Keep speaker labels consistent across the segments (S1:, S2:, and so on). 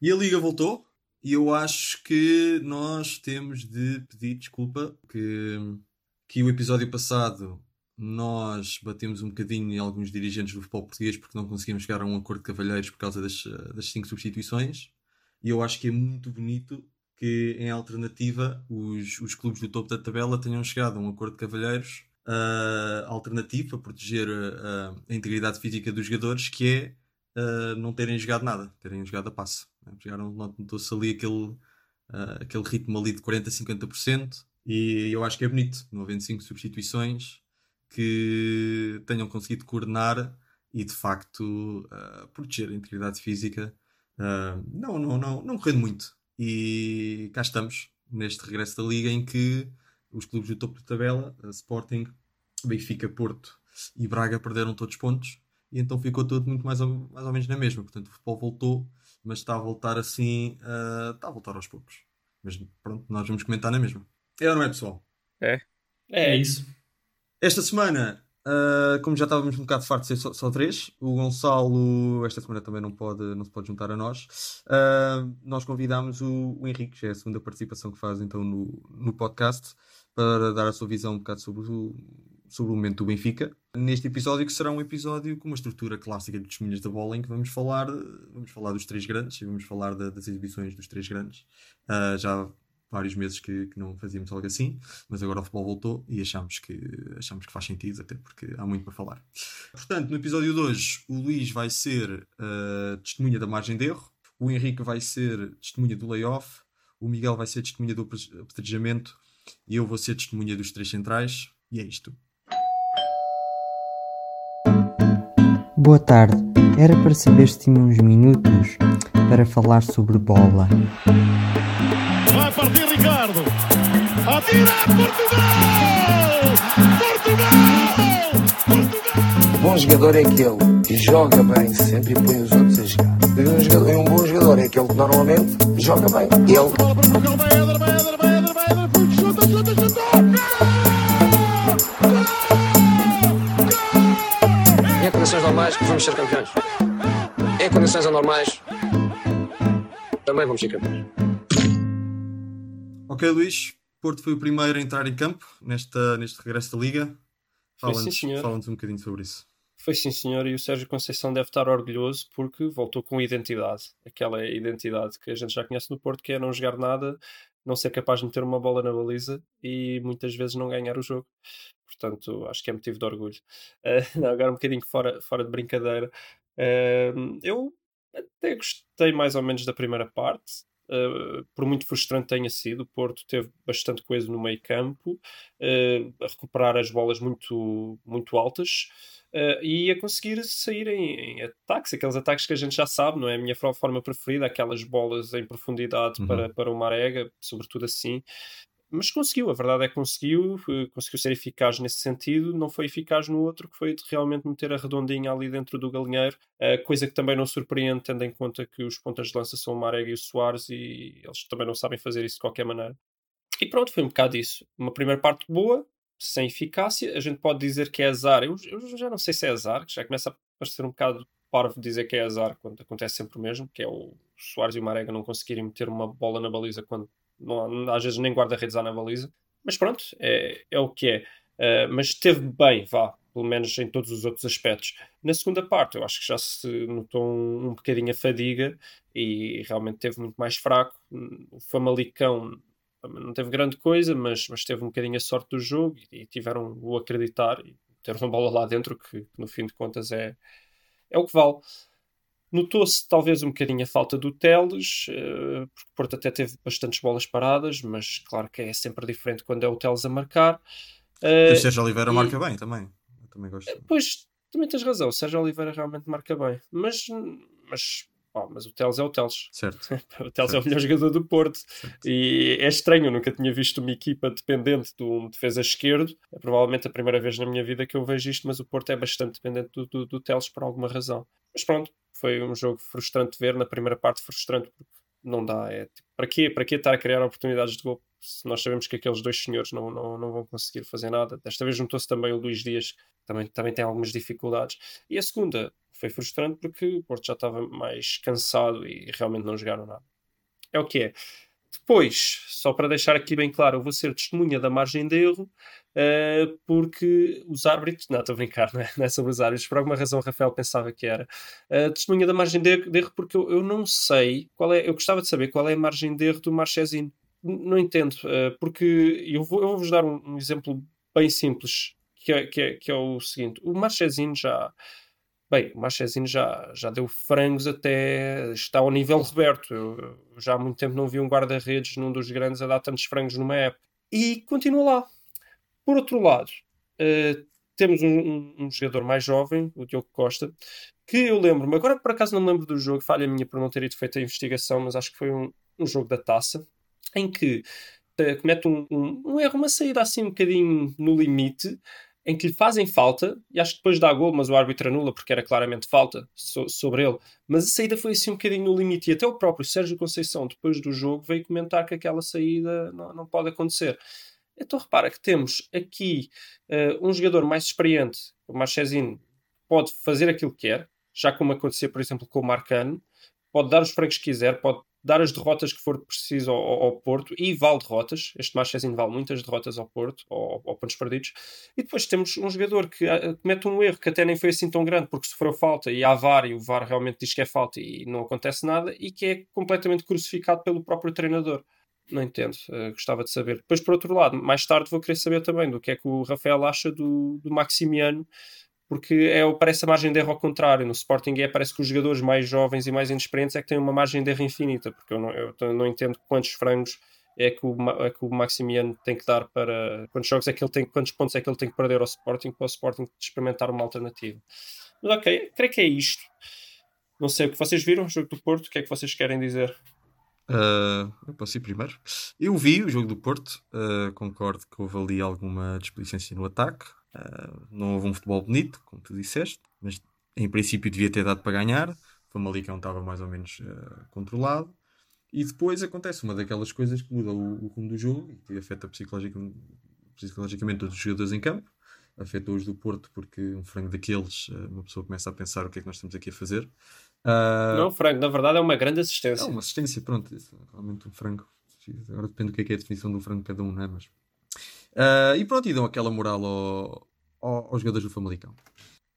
S1: E a Liga voltou. E eu acho que nós temos de pedir desculpa que, que o episódio passado nós batemos um bocadinho em alguns dirigentes do futebol português porque não conseguimos chegar a um acordo de cavalheiros por causa das, das cinco substituições. E eu acho que é muito bonito que, em alternativa, os, os clubes do topo da tabela tenham chegado a um acordo de cavalheiros uh, alternativo para proteger uh, a integridade física dos jogadores, que é uh, não terem jogado nada, terem jogado a passo. Né? Jogaram, notou-se ali aquele, aquele ritmo ali de 40% a 50%, e eu acho que é bonito, não havendo cinco substituições, que tenham conseguido coordenar e de facto proteger a integridade física. não, não, não, não correndo muito. E cá estamos, neste regresso da Liga, em que os clubes do topo de tabela, Sporting, Benfica, Porto e Braga perderam todos os pontos e então ficou tudo muito mais ou, mais ou menos na mesma. Portanto, o futebol voltou, mas está a voltar assim, uh, está a voltar aos poucos. Mas pronto, nós vamos comentar na mesma. É ou não é, pessoal?
S2: É.
S3: É isso.
S1: Esta semana, uh, como já estávamos um bocado fartos de ser só, só, três, o Gonçalo esta semana também não, pode, não se pode juntar a nós. Uh, nós convidámos o, o Henrique, já é a segunda participação que faz então no, no podcast para dar a sua visão um bocado sobre o, sobre o momento do Benfica. Neste episódio, que será um episódio com uma estrutura clássica de testemunhas da bola, em que vamos falar, vamos falar dos três grandes e vamos falar da, das exibições dos três grandes. Uh, já há vários meses que, que, não fazíamos algo assim, mas agora o futebol voltou e achamos que, achamos que faz sentido, até porque há muito para falar. Portanto, no episódio de hoje, o Luís vai ser uh, testemunha da margem de erro, o Henrique vai ser testemunha do layoff, o Miguel vai ser testemunha do apedrejamento e eu vou ser testemunha dos três centrais. E é isto.
S4: Boa tarde. Era para saber se tinha uns minutos para falar sobre bola.
S5: Vai partir Ricardo. Atira Portugal! Portugal! Portugal!
S6: Bom jogador é aquele que joga bem sempre e põe os outros a jogar. E um, jogador, um bom jogador é aquele que normalmente joga bem. Ele.
S7: Em condições normais, vamos ser campeões. Em condições anormais, também vamos ser campeões.
S1: Ok, Luís. Porto foi o primeiro a entrar em campo nesta, neste regresso da Liga. Fala-nos fala um bocadinho sobre isso.
S2: Foi sim, senhor, e o Sérgio Conceição deve estar orgulhoso porque voltou com identidade. Aquela identidade que a gente já conhece no Porto, que é não jogar nada, não ser capaz de meter uma bola na baliza e muitas vezes não ganhar o jogo. Portanto, acho que é motivo de orgulho. Uh, não, agora um bocadinho fora, fora de brincadeira. Uh, eu até gostei mais ou menos da primeira parte. Uh, por muito frustrante tenha sido, o Porto teve bastante coisa no meio campo, uh, a recuperar as bolas muito, muito altas uh, e a conseguir sair em, em, ataques, aqueles ataques que a gente já sabe, não é a minha forma preferida, aquelas bolas em profundidade uhum. para, para o Marega, sobretudo assim mas conseguiu, a verdade é que conseguiu, conseguiu ser eficaz nesse sentido, não foi eficaz no outro, que foi de realmente meter a redondinha ali dentro do galinheiro, uh, coisa que também não surpreende, tendo em conta que os pontas de lança são o Marega e o Soares e eles também não sabem fazer isso de qualquer maneira. E pronto, foi um bocado isso. Uma primeira parte boa, sem eficácia, a gente pode dizer que é azar, eu, eu já não sei se é azar, que já começa a parecer um bocado parvo dizer que é azar quando acontece sempre o mesmo, que é o Soares e o Marega não conseguirem meter uma bola na baliza quando não, às vezes nem guarda-redes há na baliza. Mas pronto, é, é o que é. Uh, mas esteve bem, vá, pelo menos em todos os outros aspectos. Na segunda parte, eu acho que já se notou um, um bocadinho a fadiga e realmente teve muito mais fraco. O Famalicão não teve grande coisa, mas, mas teve um bocadinho a sorte do jogo e, e tiveram o acreditar e ter uma bola lá dentro que, que, no fim de contas é, é o que vale. Notou-se talvez um bocadinho a falta do Teles, uh, porque o Porto até teve bastantes bolas paradas, mas claro que é sempre diferente quando é o Teles a marcar.
S1: Uh, o Sérgio Oliveira e... marca bem também. Eu também gosto.
S2: Pois, também tens razão, o Sérgio Oliveira realmente marca bem, mas, mas Oh, mas o Teles é o Teles.
S1: Certo.
S2: o Teles
S1: certo.
S2: é o melhor jogador do Porto. Certo. E é estranho, eu nunca tinha visto uma equipa dependente de um defesa esquerdo. É provavelmente a primeira vez na minha vida que eu vejo isto, mas o Porto é bastante dependente do, do, do Teles por alguma razão. Mas pronto, foi um jogo frustrante de ver. Na primeira parte, frustrante porque não dá. É, tipo, para, quê? para quê estar a criar oportunidades de gol se nós sabemos que aqueles dois senhores não, não, não vão conseguir fazer nada? Desta vez juntou-se também o Luís Dias, que também, também tem algumas dificuldades. E a segunda foi frustrante porque o Porto já estava mais cansado e realmente não jogaram nada. É o que é. Depois, só para deixar aqui bem claro, eu vou ser testemunha da margem de erro, uh, porque os árbitros. Não, estou a brincar, não é, não é, sobre os árbitros. Por alguma razão, Rafael pensava que era. Uh, testemunha da margem de erro, porque eu, eu, não sei qual é. Eu gostava de saber qual é a margem de erro do Marchesino. Não entendo, uh, porque eu vou-vos vou dar um, um, exemplo bem simples, que é, que é, que é o seguinte: o Marchesino já Bem, o Marchesino já, já deu frangos até. está ao nível Roberto. Eu, já há muito tempo não vi um guarda-redes num dos grandes a dar tantos frangos numa época. E continua lá. Por outro lado, uh, temos um, um, um, jogador mais jovem, o Diogo Costa, que eu lembro-me, agora por acaso não me lembro do jogo, falha minha por não ter ido feito a investigação, mas acho que foi um, um jogo da taça, em que uh, comete um, um, erro, uma saída assim um bocadinho no limite, em que lhe fazem falta, e acho que depois dá gol, mas o árbitro anula porque era claramente falta so sobre ele. Mas a saída foi assim um bocadinho no limite, e até o próprio Sérgio Conceição, depois do jogo, veio comentar que aquela saída não, não pode acontecer. Então repara que temos aqui uh, um jogador mais experiente, o Marchesino, pode fazer aquilo que quer, já como acontecia, por exemplo, com o Marcano, pode dar os francos que quiser, pode dar as derrotas que for preciso ao, ao Porto e vale derrotas. Este Marchezinho vale muitas derrotas ao Porto, ao, ao pontos perdidos. E depois temos um jogador que uh, comete um erro que até nem foi assim tão grande porque sofreu falta e há VAR e o VAR realmente diz que é falta e não acontece nada e que é completamente crucificado pelo próprio treinador. Não entendo, uh, gostava de saber. Depois, por outro lado, mais tarde vou querer saber também do que é que o Rafael acha do, do Maximiano porque é, parece a margem de erro ao contrário. No Sporting é, parece que os jogadores mais jovens e mais inexperientes é que têm uma margem de erro infinita, porque eu não, eu não entendo quantos frangos é que, o, é que o Maximiano tem que dar para quantos jogos é que ele tem, quantos pontos é que ele tem que perder ao Sporting para o Sporting experimentar uma alternativa. Mas ok, creio que é isto. Não sei o que vocês viram, o jogo do Porto, o que é que vocês querem dizer?
S1: Uh, eu posso ir primeiro. Eu vi o jogo do Porto, uh, concordo que houve ali alguma desplicência no ataque. Uh, não houve um futebol bonito, como tu disseste, mas em princípio devia ter dado para ganhar. O Famalicão estava mais ou menos uh, controlado. E depois acontece uma daquelas coisas que muda o, o rumo do jogo e afeta psicologicamente, psicologicamente todos os jogadores em campo. Afeta os do Porto porque um frango daqueles, uh, uma pessoa começa a pensar o que é que nós estamos aqui a fazer.
S2: não, frango, na verdade é uma grande assistência. É
S1: uma assistência, pronto. Realmente um frango. Agora depende do que é, que é a definição do frango de cada um, não é? Mas Uh, e pronto, e dão aquela moral ao, ao, aos jogadores do Famalicão.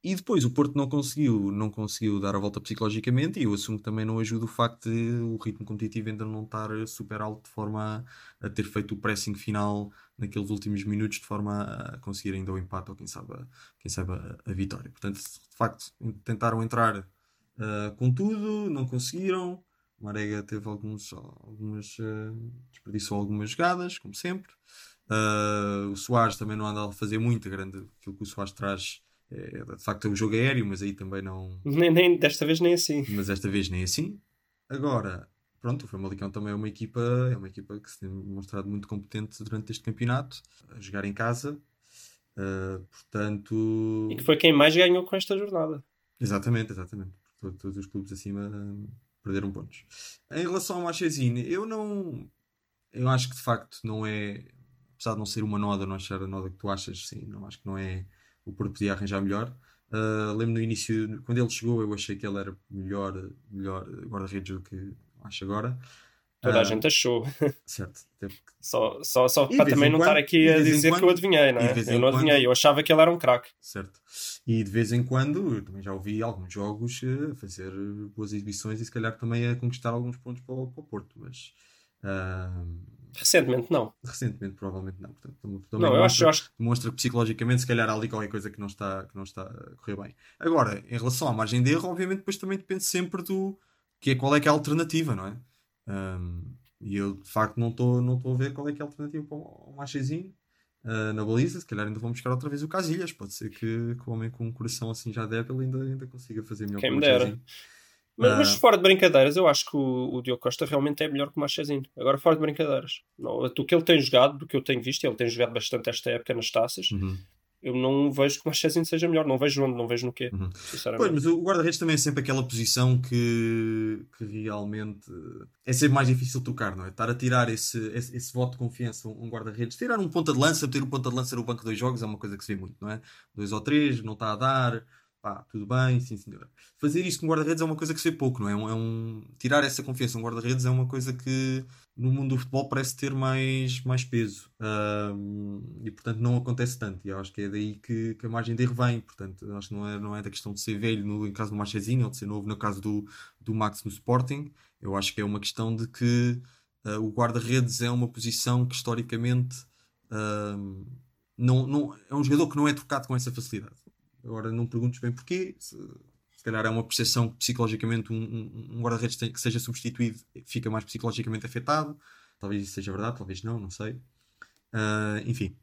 S1: E depois o Porto não conseguiu, não conseguiu dar a volta psicologicamente e eu assumo que também não ajuda o facto de o ritmo competitivo ainda não estar super alto de forma a, a ter feito o pressing final naqueles últimos minutos de forma a conseguir ainda o empate ou quem sabe, quem sabe a, a vitória. Portanto, de facto, tentaram entrar uh, com tudo, não conseguiram. Marega teve alguns, algumas, uh, desperdiçou algumas jogadas, como sempre. Uh, o Soares também não anda a fazer muito grande. Aquilo que o Soares traz é, de facto é o jogo aéreo, mas aí também não.
S2: Nem, nem, desta vez nem assim.
S1: Mas desta vez nem assim. Agora, pronto, o Famalicão também é uma equipa, é uma equipa que se tem mostrado muito competente durante este campeonato, a jogar em casa. Uh, portanto.
S2: E que foi quem mais ganhou com esta jornada.
S1: Exatamente, exatamente. Todos, todos os clubes acima perderam pontos. Em relação ao Marchesini, eu não. Eu acho que de facto não é apesar de não ser uma noda, não achar a noda que tu achas, sim, não acho que não é o Porto podia arranjar melhor. Uh, lembro no início, quando ele chegou, eu achei que ele era melhor, melhor guarda-redes do que acho agora.
S2: Toda uh, a ah, gente achou.
S1: Certo.
S2: Só, só, só para também não estar aqui a dizer quando, que eu adivinhei, não é? Eu não adivinhei, quando, eu achava que ele era um craque.
S1: Certo. E de vez em quando, eu também já ouvi alguns jogos a fazer boas exibições e se calhar também a conquistar alguns pontos para o, para o Porto, mas. Uh,
S2: Recentemente não.
S1: Recentemente provavelmente não. Portanto, também
S2: não, demonstra, eu acho, eu acho...
S1: demonstra que psicologicamente se calhar há ali qualquer coisa que não, está, que não está a correr bem. Agora, em relação à margem de erro, obviamente depois também depende sempre do que é, qual é que é a alternativa, não é? Um, e eu de facto não estou não a ver qual é que é a alternativa para o Machezinho uh, na baliza. Se calhar ainda vão buscar outra vez o Casilhas. Pode ser que, que o homem com um coração assim já débil ainda, ainda consiga fazer melhor
S2: Quem que o Machezinho. Mas, mas, ah. fora de brincadeiras, eu acho que o, o Diogo Costa realmente é melhor que o Marchezinho. Agora, fora de brincadeiras. Não, do que ele tem jogado, do que eu tenho visto, ele tem jogado bastante esta época nas taças. Uhum. eu não vejo que o Marchezinho seja melhor. Não vejo onde, não vejo no quê.
S1: Uhum.
S2: Sinceramente.
S1: Pois, mas o guarda-redes também é sempre aquela posição que, que realmente é sempre mais difícil trocar, não é? Estar a tirar esse, esse, esse voto de confiança um guarda-redes, tirar um ponta de lança, ter o ponta de lança no banco de dois jogos é uma coisa que se vê muito, não é? Dois ou três, não está a dar, pá, tudo bem, sim senhor. Fazer isso com guarda-redes é uma coisa que se pouco, não é? É um, é um- tirar essa confiança um guarda-redes é uma coisa que no mundo do futebol parece ter mais, mais peso. Ahm, e portanto não acontece tanto. E eu acho que é daí que, que a margem de erro vem. Portanto, acho que não é, não é da questão de ser velho no caso do Marchezinho ou de ser novo no caso do, do Max no Sporting. Eu acho que é uma questão de que ah, o guarda-redes é uma posição que historicamente não, não, é um jogador que não é trocado com essa facilidade. Agora não perguntes bem porquê. Se, se calhar é uma percepção que psicologicamente um, um, guarda-redes que seja substituído fica mais psicologicamente afetado. Talvez isso seja verdade, talvez não, não sei. Ah, enfim.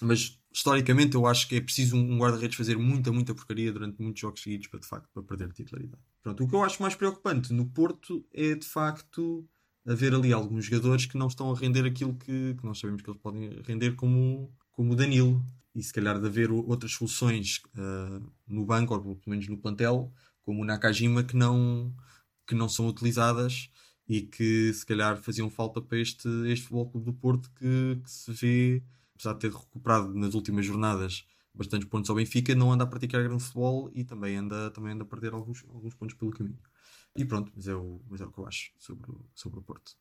S1: Mas historicamente eu acho que é preciso um guarda-redes fazer muita, muita porcaria durante muitos jogos seguidos para de facto para perder a titularidade. Pronto, o que eu acho mais preocupante no Porto é de facto haver ali alguns jogadores que não estão a render aquilo que, que nós sabemos que eles podem render como, como o Danilo. E se calhar de haver outras soluções ah, no banco, ou pelo menos no plantel, como o Nakajima, que não, que não são utilizadas e que se calhar faziam falta para este, este Futebol Clube do Porto que, que se vê, apesar de ter recuperado nas últimas jornadas bastantes pontos ao Benfica, não anda a praticar grande futebol e também anda, também anda a perder alguns, alguns pontos pelo caminho. E pronto, mas é o, mas é o que eu acho sobre, sobre o Porto,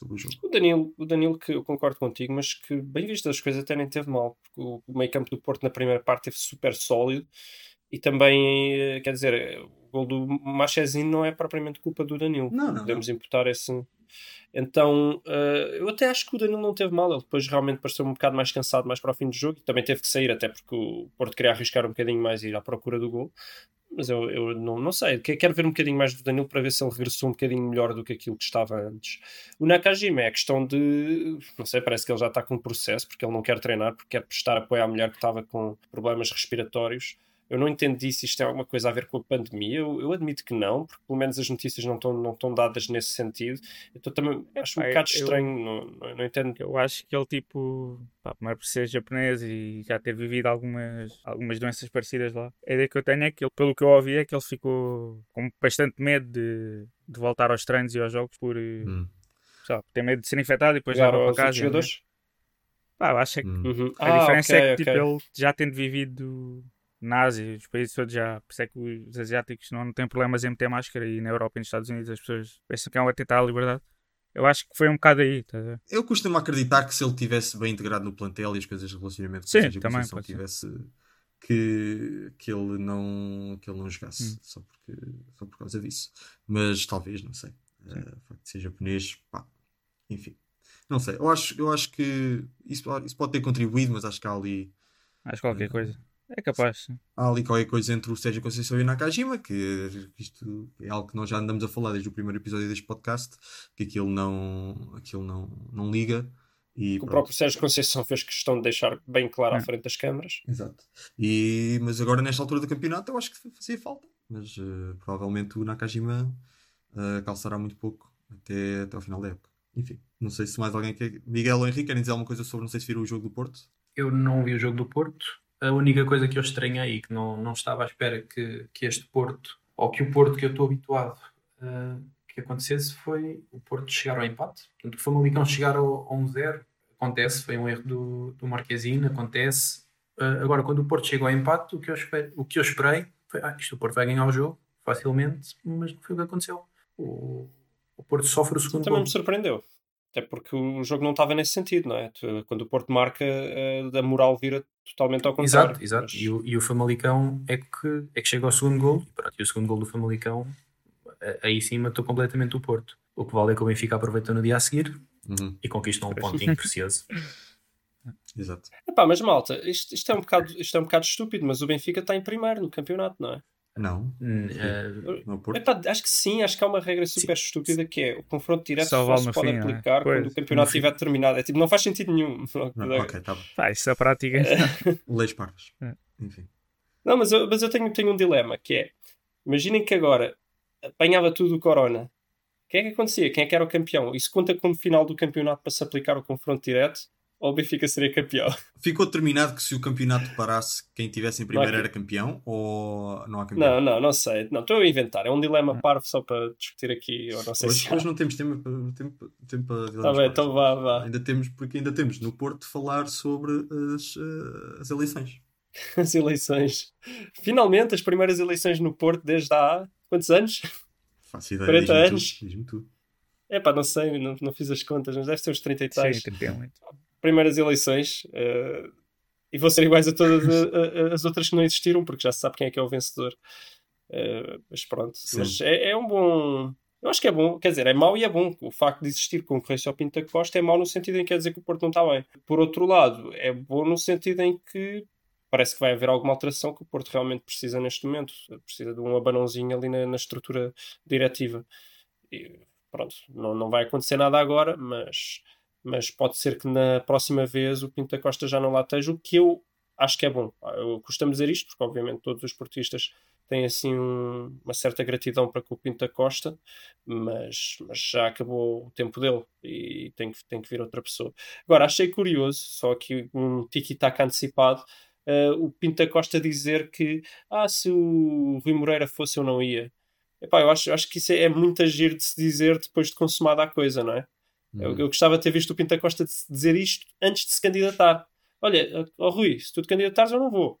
S1: sobre o jogo.
S2: O Danilo, o Danilo, que eu concordo contigo, mas que, bem visto as coisas, até nem teve mal, porque o, meio campo do Porto na primeira parte teve super sólido e também, eh, quer dizer, o gol do Marchezinho não é propriamente culpa do Danilo.
S1: Não, não,
S2: Podemos imputar esse. Então, eh, eu até acho que o Danilo não teve mal. Ele depois realmente pareceu um bocado mais cansado mais para o fim do jogo e também teve que sair, até porque o Porto queria arriscar um bocadinho mais e ir à procura do gol. Mas eu, eu não, não sei, Que- quero ver um bocadinho mais do Danilo para ver se ele regressou um bocadinho melhor do que aquilo que estava antes. O Nakajima é questão de. Não sei, parece que ele já está com um processo porque ele não quer treinar, porque quer prestar apoio à mulher que estava com problemas respiratórios. Eu não entendi se isto tem alguma coisa a ver com a pandemia. Eu, eu admito que não, porque pelo menos as notícias não estão, não estão dadas nesse sentido. Eu também acho um
S3: Pá,
S2: bocado
S3: eu-
S2: estranho, não, não, não entendo.
S3: Eu acho que ele, tipo, pá, primeiro por ser japonês e já ter vivido algumas, algumas doenças parecidas lá, a ideia que eu tenho é que ele, pelo que eu ouvi, é que ele ficou com bastante medo de, de voltar aos treinos e aos jogos por,
S1: Hum.
S3: ter medo de ser infectado e depois levar para casa. né?
S2: jogadores?
S3: Pá, eu acho é que
S1: Hum.
S2: Uhum.
S3: a diferença
S2: ok,
S3: é que, tipo, ele já tendo vivido na Ásia, os países todos já, por isso é que os asiáticos não, não têm problemas em meter máscara e na Europa e nos Estados Unidos as pessoas pensam que é um atentado à liberdade. Eu acho que foi um bocado aí, ver?
S1: Eu costumo acreditar que se ele tivesse bem integrado no plantel e as coisas de relacionamento com
S3: Sim,
S1: seja,
S3: também pode ser.
S1: tivesse que, que ele não que ele não jogasse
S3: Hum.
S1: só, porque, só por causa disso. Mas talvez, não sei. Eh, o facto de ser japonês, pá, enfim. Não sei, eu acho, eu acho que isso, isso pode ter contribuído, mas acho que há ali,
S3: Acho que qualquer coisa. É capaz.
S1: há ali qualquer coisa entre o Sérgio Conceição e o Nakajima, que isto é algo que nós já andamos a falar desde o primeiro episódio deste podcast, que aquilo não, aquilo não, não liga. E
S2: O
S1: pronto.
S2: próprio Sérgio Conceição fez questão de deixar bem claro à
S3: Hum.
S2: frente das câmaras.
S1: Exato. E, mas agora, nesta altura do campeonato, eu acho que fazia falta. Mas eh, provavelmente o Nakajima eh, calçará muito pouco até, até ao final da época. Enfim, não sei se mais alguém quer. Miguel ou Henrique querem dizer alguma coisa sobre. Não sei se viram o jogo do Porto.
S8: Eu não vi o jogo do Porto. A única coisa que eu estranhei e que não, não estava à espera que, que este Porto, ou que o Porto que eu estou habituado eh, que acontecesse, foi o Porto chegar ao empate. Portanto, o Famalicão chegar ao, ao 1-0 acontece, foi um erro do, do Marquezine, acontece. Eh, agora, quando o Porto chega ao empate, o que eu, espero, o que eu esperei foi: ah, isto o Porto vai ganhar o jogo facilmente, mas não foi o que aconteceu. O, o Porto sofre o segundo
S2: Também
S8: gol.
S2: me surpreendeu. Até porque o jogo não estava nesse sentido, não é? Quando o Porto marca, eh, a moral vira totalmente ao contrário.
S8: Exato, exato.
S2: Mas-
S8: E, o, e o Famalicão é que, é que chega ao segundo gol e, pronto, e o segundo gol do Famalicão aí sim matou completamente o Porto. O que vale é que o Benfica aproveitou no dia a seguir
S1: Uhum,
S8: e conquistou um pontinho precioso.
S1: exato.
S2: Epá, mas malta, isto, isto, é um bocado, isto é um bocado estúpido, mas o Benfica está em primeiro no campeonato, não é?
S1: Não, é Porto.
S2: Epá, acho que sim, acho que há uma regra super estúpida que é o confronto direto
S3: Só
S2: só,
S3: vale
S2: se pode
S3: fim, é?
S2: aplicar
S3: Pois,
S2: quando o campeonato estiver terminado. É tipo, não faz sentido nenhum.
S1: Não, ok, tá bem.
S3: Pá, isso é prática.
S1: Leis pardas.
S3: É.
S1: Enfim.
S2: Não, mas eu, mas eu tenho, tenho um dilema que é: imaginem que agora apanhava tudo o Corona. O que é que acontecia? Quem é que era o campeão? Isso conta como final do campeonato para se aplicar o confronto direto? Ou o Benfica seria campeão?
S1: Ficou determinado que se o campeonato parasse, quem tivesse em primeiro era campeão ou não há campeão?
S2: Não, não, não sei. Não, estou a inventar. É um dilema parvo só para discutir aqui. Eu não sei
S1: Hoje,
S2: se.
S1: hoje não temos tempo, para- tempo, tempo para
S2: Tá
S1: dilemas
S2: bem,
S1: parvos.
S2: então vá, vá.
S1: Ainda temos, porque ainda temos no Porto falar sobre as, eh, as eleições.
S2: As eleições. Finalmente, as primeiras eleições no Porto desde há quantos anos?
S1: Faço ideia,
S2: 40
S1: diz-me
S2: anos.
S1: diz-me tudo.
S2: É pá, não sei, não, não fiz as contas, mas deve ser uns 30 e tais.
S3: Sim, 31.
S2: Primeiras eleições eh, e vão ser iguais a todas a- a- as outras que não existiram, porque já se sabe quem é que é o vencedor. Eh, mas pronto, mas é, é um bom. Eu acho que é bom, quer dizer, é mau e é bom. O facto de existir concorrência ao Pinto da Costa é mau no sentido em que quer dizer que o Porto não está bem. Por outro lado, é bom no sentido em que parece que vai haver alguma alteração que o Porto realmente precisa neste momento. Precisa de um abanãozinho ali na, na estrutura diretiva. E, pronto, não, não vai acontecer nada agora, mas, mas pode ser que na próxima vez o Pinto da Costa já não lá esteja, o que eu acho que é bom. Eu costumo dizer isto, porque obviamente todos os portistas têm assim um- uma certa gratidão para com o Pinto da Costa, mas, mas já acabou o tempo dele e tem que, tem que vir outra pessoa. Agora, achei curioso, só que um tiki-taka antecipado, eh, o Pinto da Costa dizer que ah, se o Rui Moreira fosse eu não ia. Epá, eu acho, acho que isso é, é muito agir de se dizer depois de consumada a coisa, não é? Eu, eu gostava de ter visto o Pinto da Costa dizer isto antes de se candidatar. Olha, ó Rui, se tu te candidatares eu não vou.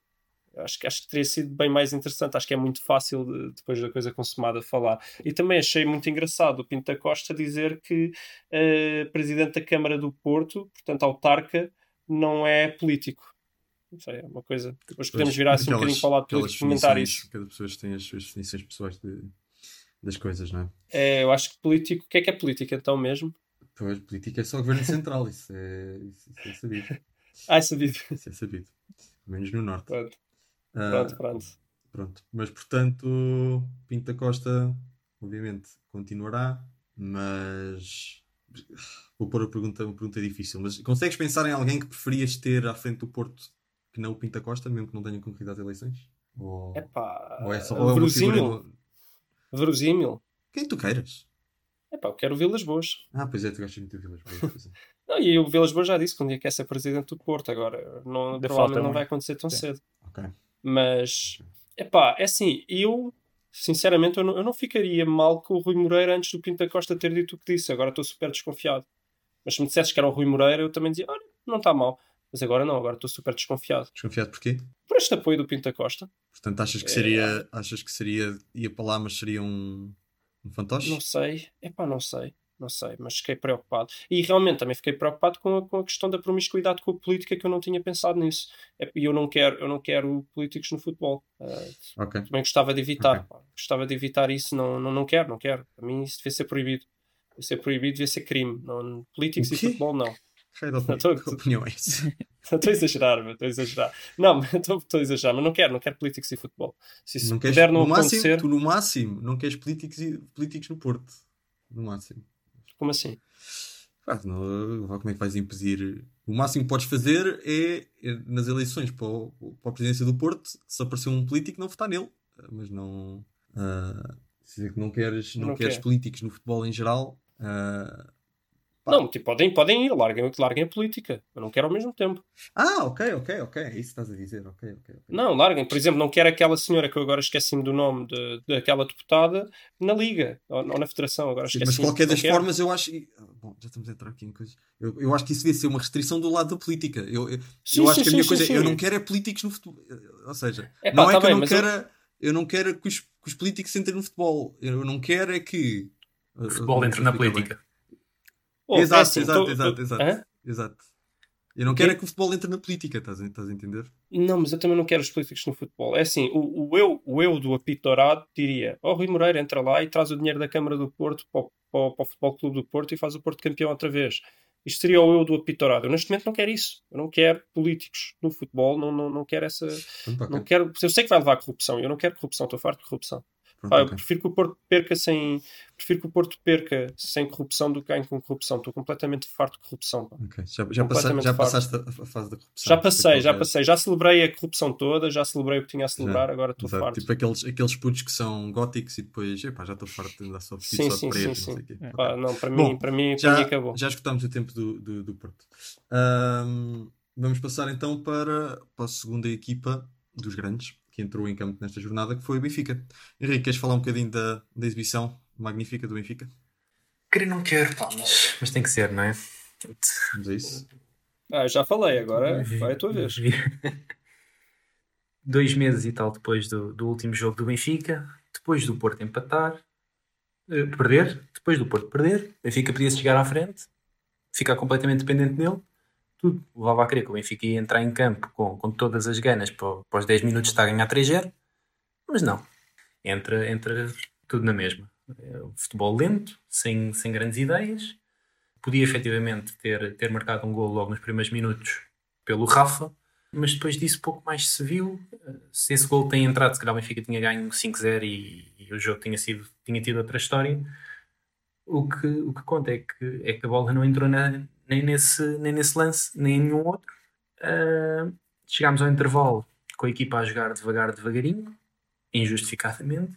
S2: Acho que, acho que teria sido bem mais interessante. Acho que é muito fácil, de- depois da coisa consumada, falar. E também achei muito engraçado o Pinto da Costa dizer que eh, presidente da Câmara do Porto, portanto autarca, não é político. Não sei, é uma coisa. Depois podemos virar assim um
S1: Aquelas-
S2: bocadinho para o lado político comentar isso.
S1: Cada pessoa tem as suas definições pessoais de- das coisas, não é?
S2: É, eu acho que político. O que é que é política então mesmo?
S1: Pois, política é só governo central, isso é, isso, isso é sabido.
S2: Ah, é sabido.
S1: Isso é sabido. Pelo menos no norte.
S2: Pronto,
S1: Ah,
S2: pronto, pronto.
S1: Pronto. Mas portanto, Pinto da Costa, obviamente, continuará, mas vou pôr a pergunta, uma pergunta difícil. Mas consegues pensar em alguém que preferias ter à frente do Porto que não o Pinto da Costa, mesmo que não tenha concorrido às eleições? Ou,
S2: Epá,
S1: ou é só ou é figura
S2: verosímil. Verosímil.
S1: Quem tu queiras?
S2: Epá, eu quero o Vilas Boas.
S1: Ah, pois é, tu gostas muito de Vilas Boas. é.
S2: Não, e o Vilas Boas já disse que um dia quer ser presidente do Porto. Agora, não,
S3: Ainda
S2: provavelmente
S3: falta
S2: não
S3: muito.
S2: vai acontecer tão
S3: Sim.
S2: cedo.
S1: Ok.
S2: Mas, epá, é assim, eu, sinceramente, eu não, eu não ficaria mal com o Rui Moreira antes do Pinto da Costa ter dito o que disse. Agora estou super desconfiado. Mas se me dissesses que era o Rui Moreira, eu também dizia, olha, não está mal. Mas agora não, agora estou super desconfiado.
S1: Desconfiado porquê?
S2: Por este apoio do Pinto da Costa,
S1: Portanto, achas que
S2: É.
S1: seria, achas que seria, ia para lá, mas seria um, um fantoche?
S2: Não sei, epá, não sei, não sei, mas fiquei preocupado. E realmente também fiquei preocupado com a, com a questão da promiscuidade com a política que eu não tinha pensado nisso. É, E eu não quero, eu não quero políticos no futebol. Ah,
S1: Ok.
S2: também gostava de evitar.
S1: Ok.
S2: pá. Gostava de evitar isso, não, não, não quero, não quero. Para mim isso devia ser proibido. Devia ser proibido, devia ser crime. Não, políticos e futebol não.
S1: Raio de
S2: tô-
S1: essa?
S2: Estou a exagerar, estou a exagerar. Não, estou a exagerar, mas não quero, não quero políticos e futebol. Se isso
S1: não queres,
S2: puder não
S1: no máximo,
S2: acontecer,
S1: tu no máximo não queres políticos, e- políticos no Porto. No máximo.
S2: como assim?
S1: Ah, não, como é que vais impedir? O máximo que podes fazer é, é, nas eleições para, o- para a presidência do Porto, se aparecer um político, não votar nele. Ah, Mas não. ah, se dizer que não queres, não
S2: Não
S1: queres
S2: quer.
S1: políticos no futebol em geral. ah,
S2: Não, tipo, podem, podem ir, larguem, larguem a política. Eu não quero ao mesmo tempo.
S1: ah, ok, ok, ok. É isso que estás a dizer. Ok, ok. ok.
S2: Não, larguem. Por exemplo, não quero aquela senhora que eu agora esqueci-me do nome de, daquela deputada na Liga ou, ou na Federação. Agora
S1: Sim,
S2: esqueci
S1: mas de qualquer das
S2: quero.
S1: formas, eu acho. Bom, já estamos a entrar aqui em coisas. Eu, eu acho que isso devia ser uma restrição do lado da política. Eu, eu,
S2: Sim,
S1: eu acho
S2: sim,
S1: que a minha
S2: sim,
S1: coisa
S2: sim.
S1: é. Eu não quero é políticos no futebol. Ou seja,
S2: Epá,
S1: não é
S2: tá
S1: que
S2: bem,
S1: eu não
S2: mas eu-
S1: quero. Eu não quero que os, que os políticos entrem no futebol. Eu não quero é que.
S8: O futebol entra na política.
S2: Oh, é
S1: Exato,
S2: assim,
S1: exato,
S2: tô-
S1: exato,
S2: tô-
S1: exato.
S2: Hã?
S1: Exato. Eu não quero é que o futebol entre na política, estás a, estás a entender?
S2: Não, mas eu também não quero os políticos no futebol. É assim, o, o eu, o eu do apito dourado diria: Ó Rui Moreira, entra lá e traz o dinheiro da Câmara do Porto para o, para para o Futebol Clube do Porto e faz o Porto campeão outra vez. Isto seria o eu do apito dourado. Eu neste momento não quero isso. Eu não quero políticos no futebol, não, não, não quero essa.
S1: Ok.
S2: Não quero, eu sei que vai levar à corrupção, eu não quero corrupção, estou farto de corrupção. Pá, eu prefiro que o Porto perca sem. Prefiro que o Porto perca sem corrupção do que ganhe com corrupção. Estou completamente farto de corrupção. pá.
S1: Ok. Já, já, passaste, já passaste a, fase da corrupção.
S2: Já passei, já passei. Já celebrei a corrupção toda, já celebrei o que tinha a celebrar, agora estou
S1: Exato,
S2: farto.
S1: Tipo aqueles, aqueles putos que são góticos e depois, epá, já estou farto de andar só vestido
S2: Sim,
S1: só de
S2: sim,
S1: preto.
S2: sim, sim. Pá, não, para
S1: Bom,
S2: mim, para mim, para
S1: já,
S2: mim acabou.
S1: já escutámos o tempo do, do, do Porto. Ahm, vamos passar então para, para a segunda equipa dos grandes que entrou em campo nesta jornada, que foi o Benfica. Henrique, queres falar um bocadinho da, da exibição magnífica do Benfica?
S8: Querer não quero, pá, mas, mas tem que ser, não é?
S1: Vamos a isso.
S2: Ah, já falei, agora vai a tua vez.
S8: Dois meses e tal depois do, do último jogo do Benfica, depois do Porto empatar, eh, perder, depois do Porto perder, o Benfica podia chegar à frente, ficar completamente dependente dele. Tudo levava a crer que o Benfica ia entrar em campo com, com todas as ganas para, para os 10 minutos estar a ganhar 3-0, mas não. Entra, entra tudo na mesma. É futebol lento, sem, sem grandes ideias. Podia efetivamente ter, ter marcado um gol logo nos primeiros minutos pelo Rafa, mas depois disso pouco mais se viu. Se esse gol tem entrado, se calhar o Benfica tinha ganho 5-0 e, e o jogo tinha, sido, tinha tido outra história. O que, o que conta é que, é que a bola não entrou na- nem, nesse, nem nesse lance, nem em nenhum outro. Ah, chegámos ao intervalo com a equipa a jogar devagar, devagarinho, injustificadamente.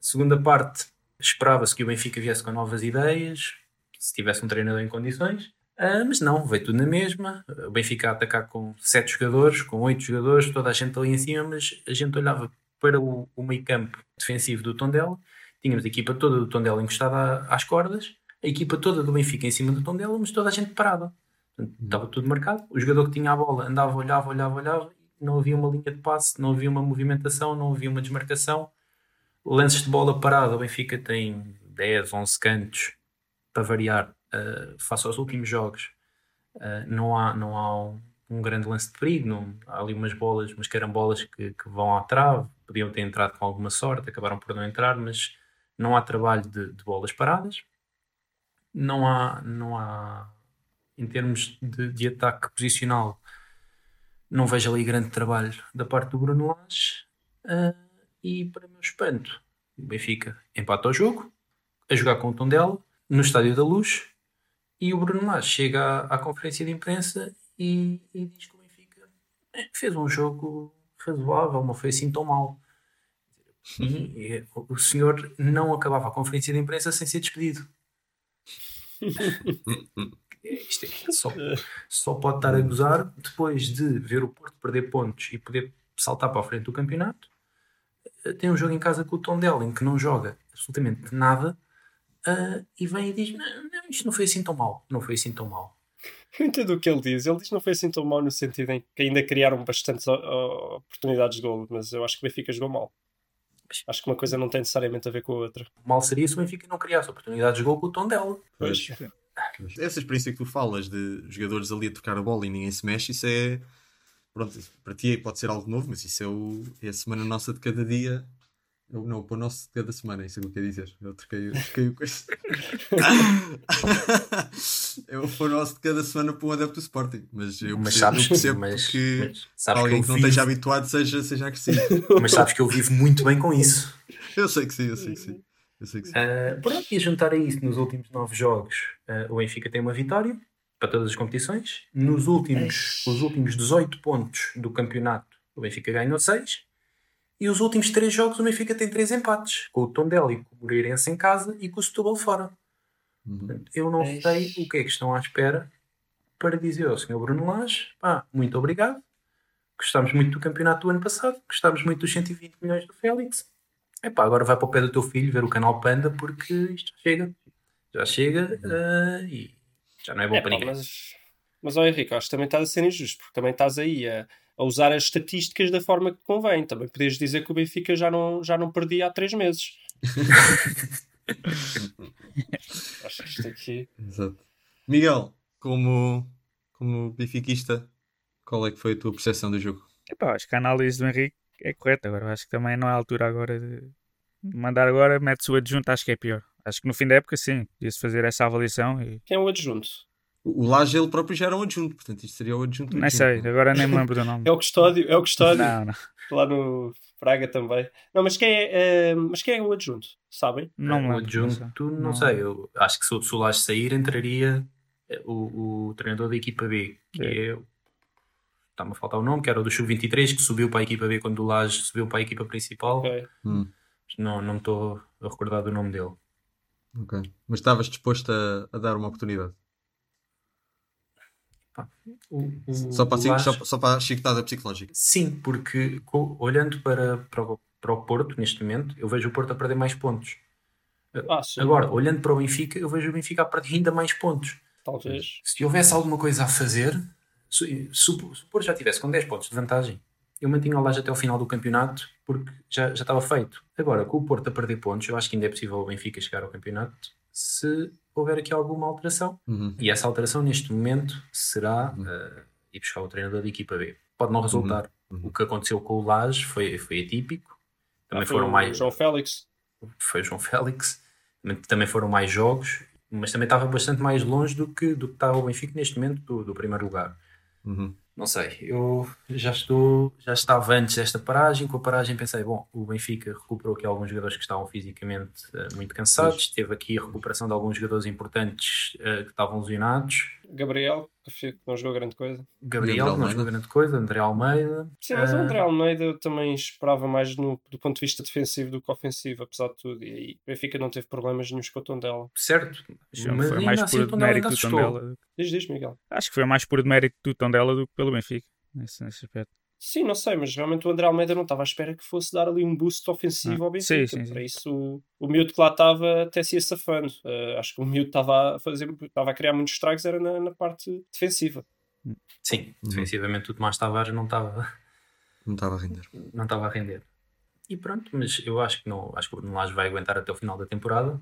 S8: Segunda parte, esperava-se que o Benfica viesse com novas ideias, se tivesse um treinador em condições. Ah, mas não, veio tudo na mesma. O Benfica a atacar com sete jogadores, com oito jogadores, toda a gente ali em cima, mas a gente olhava para o, o meio campo defensivo do Tondela, tínhamos a equipa toda do Tondela encostada às cordas, a equipa toda do Benfica em cima do Tondela, mas toda a gente parada. Portanto, estava tudo marcado. O jogador que tinha a bola andava, olhava, olhava, olhava, e não havia uma linha de passe, não havia uma movimentação, não havia uma desmarcação. Lances de bola parada, o Benfica tem 10, 11 cantos para variar uh, face aos últimos jogos. Uh, não há, não há um, um grande lance de perigo, não, há ali umas bolas, umas carambolas que, que vão à trave, podiam ter entrado com alguma sorte, acabaram por não entrar, mas não há trabalho de, de bolas paradas. Não há, não há em termos de, de ataque posicional, não vejo ali grande trabalho da parte do Bruno Lage. Uh, e para meu espanto, o Benfica empata o jogo, a jogar com o Tondela, no Estádio da Luz, e o Bruno Lage chega à, à conferência de imprensa e, e diz que o Benfica eh, fez um jogo razoável, não foi assim tão mal. E eh, o senhor não acabava a conferência de imprensa sem ser despedido. Isto é, só, só pode estar a gozar depois de ver o Porto perder pontos e poder saltar para a frente do campeonato. Eh, Tem um jogo em casa com o Tondela em que não joga absolutamente nada uh, e vem e diz: não, não, isto não foi assim tão mal. Não foi assim tão mal.
S2: Eu entendo o que ele diz. Ele diz que não foi assim tão mal no sentido em que ainda criaram bastantes oportunidades de gol, mas eu acho que o Benfica jogou mal. Acho que uma coisa não tem necessariamente a ver com a outra.
S8: Mal seria se o Benfica não criasse oportunidades de gol com o Tondela.
S2: Pois.
S1: Essa experiência que tu falas de jogadores ali a tocar a bola e ninguém se mexe, isso é. Pronto, para ti pode ser algo novo, mas isso é, o, é a semana nossa de cada dia. Eu, não, para o nosso de cada semana, é isso que eu quero dizer. Eu troquei, eu troquei o coisa. eu para o nosso de cada semana para um adepto do Sporting. Mas eu
S8: Mas
S1: percebo,
S8: sabes,
S1: eu percebo
S8: mas,
S1: que
S8: mas sabes
S1: alguém
S8: que,
S1: que não
S8: vivo,
S1: esteja habituado seja, seja agressivo.
S8: mas sabes que eu vivo muito bem com isso.
S1: Eu sei que sim, eu sei que sim. Eu sei que sim.
S8: Uh, pronto, e a juntar a isso, nos últimos nove jogos, uh, o Benfica tem uma vitória para todas as competições. Nos últimos, os últimos 18 pontos do campeonato, o Benfica ganhou 6. E os últimos 3 jogos, o Benfica tem 3 empates, com o Tondela e com o Moreirense em casa e com o Setúbal fora.
S1: Uhum.
S8: Eu não sei o que é que estão à espera para dizer ao Sr. Bruno Lage, pá, muito obrigado, gostámos muito do campeonato do ano passado, gostámos muito dos 120 milhões do Félix, Epá, agora vai para o pé do teu filho ver o canal Panda porque isto já chega. Já chega uh, e já não é bom
S2: É,
S8: para
S2: pá,
S8: ninguém.
S2: mas, mas ó Henrique, acho que também estás a ser injusto, porque também estás aí a, a usar as estatísticas da forma que convém. Também podias dizer que o Benfica já não, já não perdia há 3 meses. acho que isto aqui.
S1: Exato. Miguel, como, como benfiquista, qual é que foi a tua percepção do jogo?
S3: Epá, acho que a análise do Henrique é correta. Agora acho que também não é a altura agora de mandar agora, mete-se o adjunto, acho que é pior. Acho que no fim da época sim, podia-se fazer essa avaliação e
S2: Quem é o adjunto?
S1: O Laje ele próprio já era um adjunto, portanto isto seria o adjunto. do
S3: nem sei,
S1: adjunto.
S3: agora nem me lembro do nome.
S2: É o custódio, é o custódio.
S3: Não, não.
S2: Lá no Braga também. Não, mas quem é, eh, mas quem é o adjunto? Sabem?
S3: Não me
S8: o adjunto, não,
S3: Não.
S8: sei. Eu acho que se o Solage sair, entraria eh, o, o treinador da equipa B, que
S3: É.
S8: é. Está-me a faltar o nome, que era o do Sub-23, que subiu para a equipa B quando o Laje subiu para a equipa principal.
S2: Ok.
S1: Hum,
S8: Não, não me estou a recordar do nome dele.
S1: ok. Mas estavas disposto a, a dar uma oportunidade?
S8: O- o-
S1: Só para,
S8: o
S1: a,
S8: Laje-
S1: só, só para a chicotada psicológica.
S8: Sim, porque co- olhando para, para, o, para o Porto neste momento, eu vejo o Porto a perder mais pontos.
S2: Ah.
S8: Agora, olhando para o Benfica, eu vejo o Benfica a perder ainda mais pontos.
S2: Talvez.
S8: Se houvesse alguma coisa a fazer, se, se o Porto já tivesse com 10 pontos de vantagem, eu mantinha o Laje até o final do campeonato porque já, já estava feito. Agora, com o Porto a perder pontos, eu acho que ainda é possível o Benfica chegar ao campeonato se houver aqui alguma alteração.
S1: Uhum.
S8: E essa alteração neste momento será eh, ir buscar o treinador da equipa B. Pode não resultar.
S1: Uhum.
S8: O que aconteceu com o Laje foi, foi atípico. Também
S2: Ah, foi
S8: foram
S2: o
S8: mais.
S2: João Félix.
S8: Foi o João Félix. Também- Também foram mais jogos, mas também estava bastante mais longe do que, do que está o Benfica neste momento do, do primeiro lugar.
S1: Uhum.
S8: Não sei, eu já estou, já estava antes desta paragem, com a paragem pensei, bom, o Benfica recuperou aqui alguns jogadores que estavam fisicamente eh, muito cansados, teve aqui a recuperação de alguns jogadores importantes eh, que estavam lesionados,
S2: Gabriel, que não jogou grande coisa.
S8: Gabriel,
S1: Gabriel
S8: não jogou grande coisa, André Almeida,
S2: Sim, mas o André Almeida eu também esperava mais no, do ponto de vista defensivo do que ofensivo, apesar de tudo. E aí, o Benfica não teve problemas nenhum com o Tondela.
S8: certo,
S3: Foi
S8: mas ainda
S3: mais
S8: assim
S3: por
S8: o Tondela
S3: mérito
S8: ainda
S3: do. Tondela.
S2: Diz, diz, Miguel.
S3: Acho que foi mais por mérito do Tondela do que pelo Benfica, nesse, nesse aspecto.
S2: Sim, não sei, mas realmente o André Almeida não estava à espera que fosse dar ali um boost ofensivo
S3: Ah,
S2: ao Benfica.
S3: sim, sim, sim.
S2: Para isso, o, o miúdo que lá estava até se ia safando. Eh, acho que o miúdo estava a fazer, estava a criar muitos estragos, era na, na parte defensiva.
S8: Sim,
S1: Uhum.
S8: defensivamente o Tomás Tavares não estava
S1: Não estava a render.
S8: não estava a render. E pronto, mas eu acho que não, acho que o Laje vai aguentar até o final da temporada.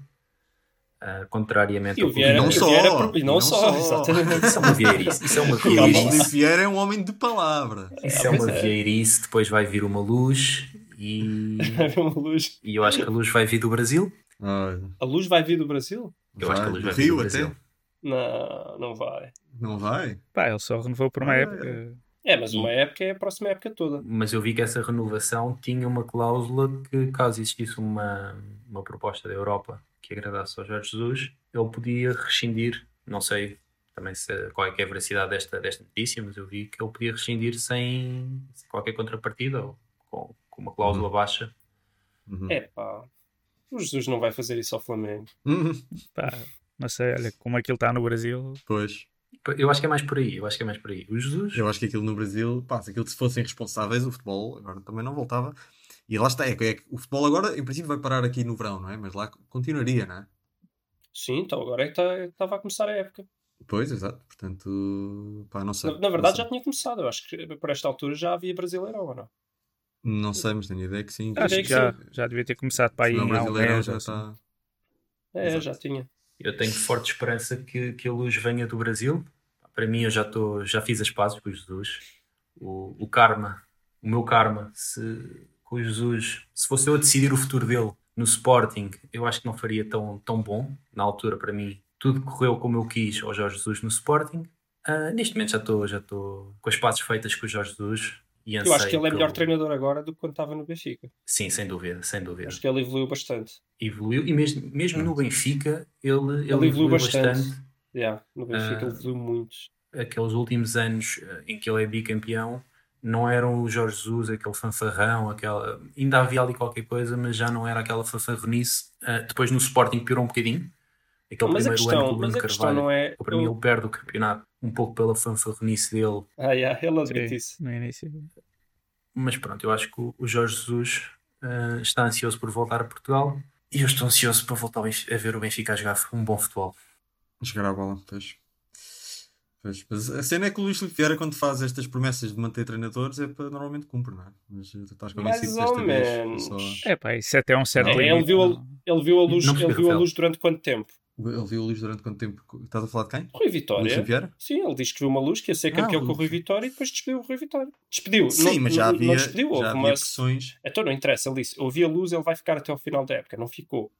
S8: Ah, contrariamente
S2: E o
S8: ao que
S2: Vieira,
S1: não
S2: e o
S1: só,
S2: Vieira- não,
S1: não
S2: só,
S1: só.
S2: exatamente.
S8: Isso é uma vieirice. Isso é uma
S1: O
S8: vieirice.
S1: Filipe Vieira é um homem de palavra.
S8: Isso é uma
S2: Pois é.
S8: vieirice. Depois vai vir uma luz e,
S2: Uma luz.
S8: e eu acho que a luz vai vir do Brasil.
S1: Olha,
S2: A luz vai vir do Brasil?
S8: Eu acho que a luz vai vir do
S1: até.
S8: Brasil.
S2: Não, não vai.
S1: Não vai?
S3: Pá, ele só renovou por uma
S1: Ah,
S3: época.
S2: É, mas uma época é a próxima época toda.
S8: Mas eu vi que essa renovação tinha uma cláusula que, caso existisse uma, uma proposta da Europa que agradasse ao Jorge Jesus, ele podia rescindir. Não sei também se, qual é, que é a veracidade desta, desta notícia, mas eu vi que ele podia rescindir sem, sem qualquer contrapartida ou com, com uma cláusula baixa.
S1: Uhum.
S2: É pá. O Jesus não vai fazer isso ao Flamengo.
S1: Uhum.
S3: Pá, não sei, olha, como aquilo está no Brasil.
S1: Pois.
S8: Eu acho que é mais por aí. Eu acho que é mais por aí. O Jesus.
S1: Eu acho que aquilo no Brasil, pá, se aquilo se fossem responsáveis, o futebol agora também não voltava. E lá está, é que, é que o futebol agora, em princípio, vai parar aqui no verão, não é? Mas lá continuaria, não é?
S2: Sim, então agora é que tá- estava a começar a época.
S1: Pois, exato. Portanto, pá, não sei.
S2: Na, na verdade
S1: não
S2: já tinha começado. Eu acho que por esta altura já havia brasileirão ou não?
S1: Não sei, mas tenho a ideia que sim.
S2: Ah,
S3: Acho que
S2: que
S3: já,
S2: sim.
S3: já devia ter começado para aí
S1: o
S3: há um
S1: brasileiro
S3: mês.
S1: já
S3: ou assim.
S1: está.
S2: É,
S1: Exato.
S2: já tinha.
S8: Eu tenho forte esperança que, que a luz venha do Brasil. Para mim, eu já, tô, já fiz as pazes com Jesus. O, o karma, o meu karma, se, com o Jesus, se fosse eu a decidir o futuro dele no Sporting, eu acho que não faria tão, tão bom. Na altura, para mim, tudo correu como eu quis ao Jorge Jesus no Sporting. Ah, neste momento já estou já com as pazes feitas com o Jorge Jesus. E
S2: Eu acho que ele é melhor
S8: ele-
S2: treinador agora do que quando estava no Benfica.
S8: Sim, sem dúvida, sem dúvida.
S2: Acho que ele evoluiu bastante.
S8: Evoluiu e mesmo, mesmo no Benfica ele, ele,
S2: Ele evoluiu
S8: evoluiu
S2: bastante.
S8: bastante
S2: Yeah, no Benfica
S8: Ah.
S2: ele evoluiu muito.
S8: aqueles últimos anos eh, em que ele é bicampeão não eram o Jorge Jesus, aquele fanfarrão, aquela... ainda havia ali qualquer coisa, mas já não era aquela fanfarronice. Eh, depois no Sporting piorou um bocadinho. Aquele
S2: Mas a
S8: primeiro ano com
S2: questão,
S8: o Bruno
S2: mas a questão
S8: Carvalho.
S2: não é.
S8: Para mim ele perde o campeonato um pouco pela fanfarronice dele.
S2: Ah, yeah, ele admite isso.
S3: no início.
S8: Mas pronto, eu acho que o Jorge Jesus eh, está ansioso por voltar a Portugal e eu estou ansioso para voltar a ver o Benfica a jogar um bom futebol.
S1: Jogar a bola, pois. Pois, Mas a cena é que o Luís Filipe Vieira, quando faz estas promessas de manter treinadores, é para normalmente cumpre, não é? Mas tu estás convencido
S2: Mais
S1: desta vez.
S2: menos.
S1: Só...
S3: É pá, isso até é um certo
S2: É,
S3: limite.
S2: ele viu a-
S3: não-
S2: Ele viu a luz,
S8: Não
S2: ele viu a luz durante quanto tempo?
S1: Ele viu o Luís durante quanto tempo? Estás a falar de quem?
S2: Rui
S1: Luís
S2: Vitória.
S1: Vieira?
S2: Sim, ele disse que viu uma luz que ia ser
S1: Ah,
S2: campeão
S1: o
S2: com o Rui
S1: Luís.
S2: Vitória e depois despediu o Rui Vitória. Despediu.
S1: Sim,
S2: não,
S1: mas já
S2: não-
S1: havia,
S2: Não despediu,
S1: já havia
S2: uma...
S1: pressões.
S2: Então não interessa, ele disse, eu vi a luz, ele vai ficar até ao final da época. Não ficou.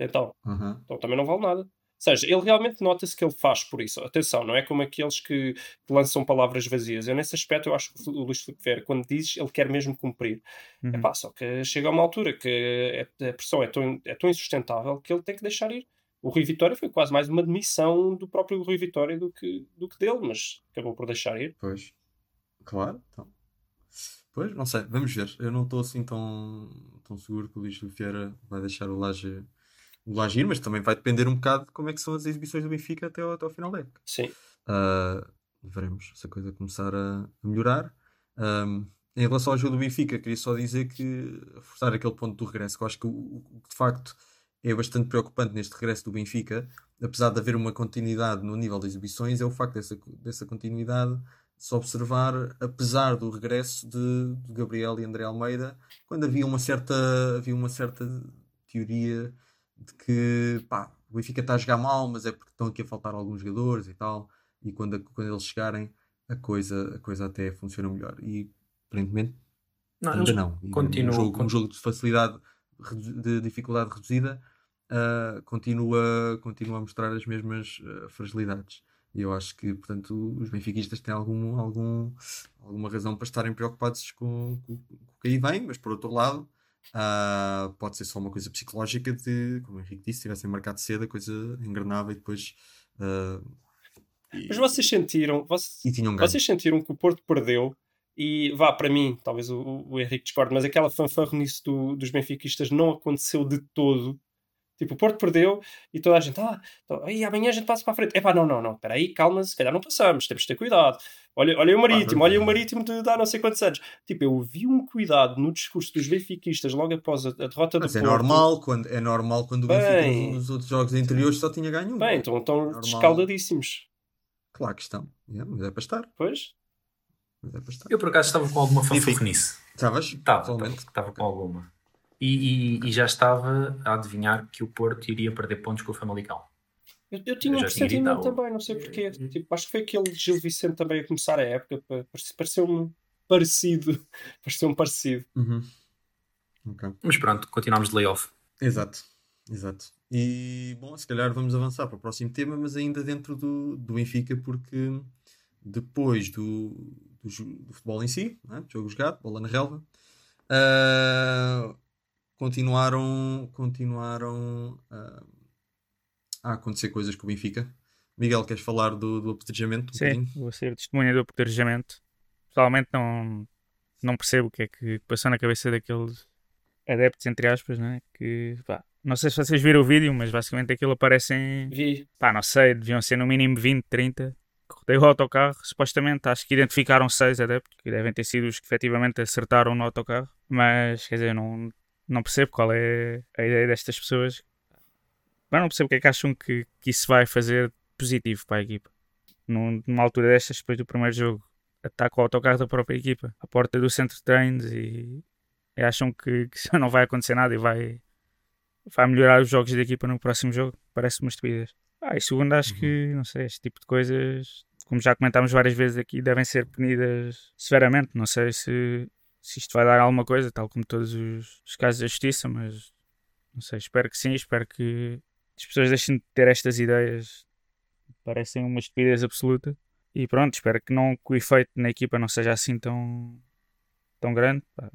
S2: Então,
S1: Aham.
S2: então também não vale nada. Seja, ele realmente nota-se que ele faz por isso. Atenção, não é como aqueles que, que lançam palavras vazias. Eu, nesse aspecto, eu acho que o Luís Filipe Vieira, quando diz, ele quer mesmo cumprir.
S3: Uhum.
S2: Epá, só que chega a uma altura que é- a pressão é tão, é tão insustentável que ele tem que deixar ir. O Rui Vitória foi quase mais uma demissão do próprio Rui Vitória do que, do que dele, mas acabou por deixar ir.
S1: Pois. Claro. Então. Pois, não sei. Vamos ver. Eu não estou assim tão, tão seguro que o Luís Filipe Vieira vai deixar o Laje, o Laje ir, mas também vai depender um bocado de como é que são as exibições do Benfica até ao, até ao final da época.
S2: Sim.
S1: Uh, veremos se a coisa começar a, melhorar. Um, em relação ao jogo do Benfica, queria só dizer que reforçar aquele ponto do regresso, que eu acho que o, o que de facto é bastante preocupante neste regresso do Benfica, apesar de haver uma continuidade no nível de exibições, é o facto dessa, dessa continuidade se observar, apesar do regresso de, de Gabriel e André Almeida, quando havia uma certa, havia uma certa teoria de que pá, o Benfica está a jogar mal, mas é porque estão aqui a faltar alguns jogadores e tal, e quando, quando eles chegarem, a coisa, a coisa até funciona melhor. E aparentemente
S8: Não,
S1: ainda não.
S8: Continuam-
S1: um, jogo, um jogo de facilidade, de dificuldade reduzida, ah, continua, continua a mostrar as mesmas ah, fragilidades. E eu acho que, portanto, os benfiquistas têm algum, algum, alguma razão para estarem preocupados com, com, com o que aí vem, mas por outro lado, ah, pode ser só uma coisa psicológica de, como o Henrique disse, tivessem marcado cedo, a coisa engrenava e depois. ah, e,
S2: Mas vocês sentiram, vocês,
S1: ganho.
S2: vocês sentiram que o Porto perdeu e vá para mim, talvez o, o Henrique discorde, mas aquela fanfarronice do, dos benfiquistas não aconteceu de todo. Tipo, o Porto perdeu e toda a gente, ah, então, aí amanhã a gente passa para a frente. Epá, não, não, não, espera aí, calma, se calhar não passamos, temos de ter cuidado. Olha, olha o Marítimo, olha o Marítimo de dar não sei quantos anos. Tipo, eu vi um cuidado no discurso dos benfiquistas logo após a, a derrota
S1: Mas
S2: do
S1: é
S2: Porto.
S1: normal quando, é normal quando o
S2: Bem.
S1: Benfica nos outros jogos anteriores só tinha ganho um.
S2: Bem, então estão descaldadíssimos.
S1: Claro que estão. Yeah, mas é para estar.
S2: Pois?
S1: Mas é para estar.
S8: Eu por acaso estava com alguma fanfarronice.
S1: Estavas?
S8: Estava,
S1: Pessoalmente?
S8: estava, estava com alguma. E, e- e já estava a adivinhar que o Porto iria perder pontos com o Famalicão.
S2: Eu, eu tinha
S8: Eu
S2: um pressentimento também, não sei porquê. Tipo, acho que foi aquele Gil Vicente também a começar a época. pa- parece- Pareceu-me parecido. Pareceu-me parecido.
S1: Uhum. Ok.
S8: Mas pronto, continuamos de layoff.
S1: Exato. Exato. E, bom, se calhar vamos avançar para o próximo tema, mas ainda dentro do, do Benfica, porque depois do, do, do futebol em si, né, jogo jogado, bola na relva, ah, continuaram, continuaram ah, a acontecer coisas com o Benfica. Miguel, queres falar do, do apedrejamento? Um
S3: Sim,
S1: bocadinho?
S3: vou ser testemunha do apedrejamento. Pessoalmente não, não percebo o que é que passou na cabeça daqueles adeptos, entre aspas, né? que pá, não sei se vocês viram o vídeo, mas basicamente aquilo aparece em,
S2: Vi.
S3: pá, não sei, deviam ser no mínimo 20, 30. Rodei o autocarro, supostamente acho que identificaram seis adeptos, que devem ter sido os que efetivamente acertaram no autocarro, mas quer dizer, não, não percebo qual é a ideia destas pessoas. Mas não percebo o que é que acham que, que isso vai fazer positivo para a equipa. Num- Numa altura destas, depois do primeiro jogo, ataca o autocarro da própria equipa, à porta do centro de treinos e, e acham que, que isso não vai acontecer nada e vai, vai melhorar os jogos da equipa no próximo jogo. Parece uma estupidez. Ah, e segundo, acho que, não sei, este tipo de coisas, como já comentámos várias vezes aqui, devem ser punidas severamente. Não sei se, se isto vai dar alguma coisa, tal como todos os, os casos da justiça, mas não sei, espero que sim, espero que as pessoas deixem de ter estas ideias. Parecem uma estupidez absoluta. E pronto, espero que, não, que o efeito na equipa não seja assim tão, tão grande. Pá,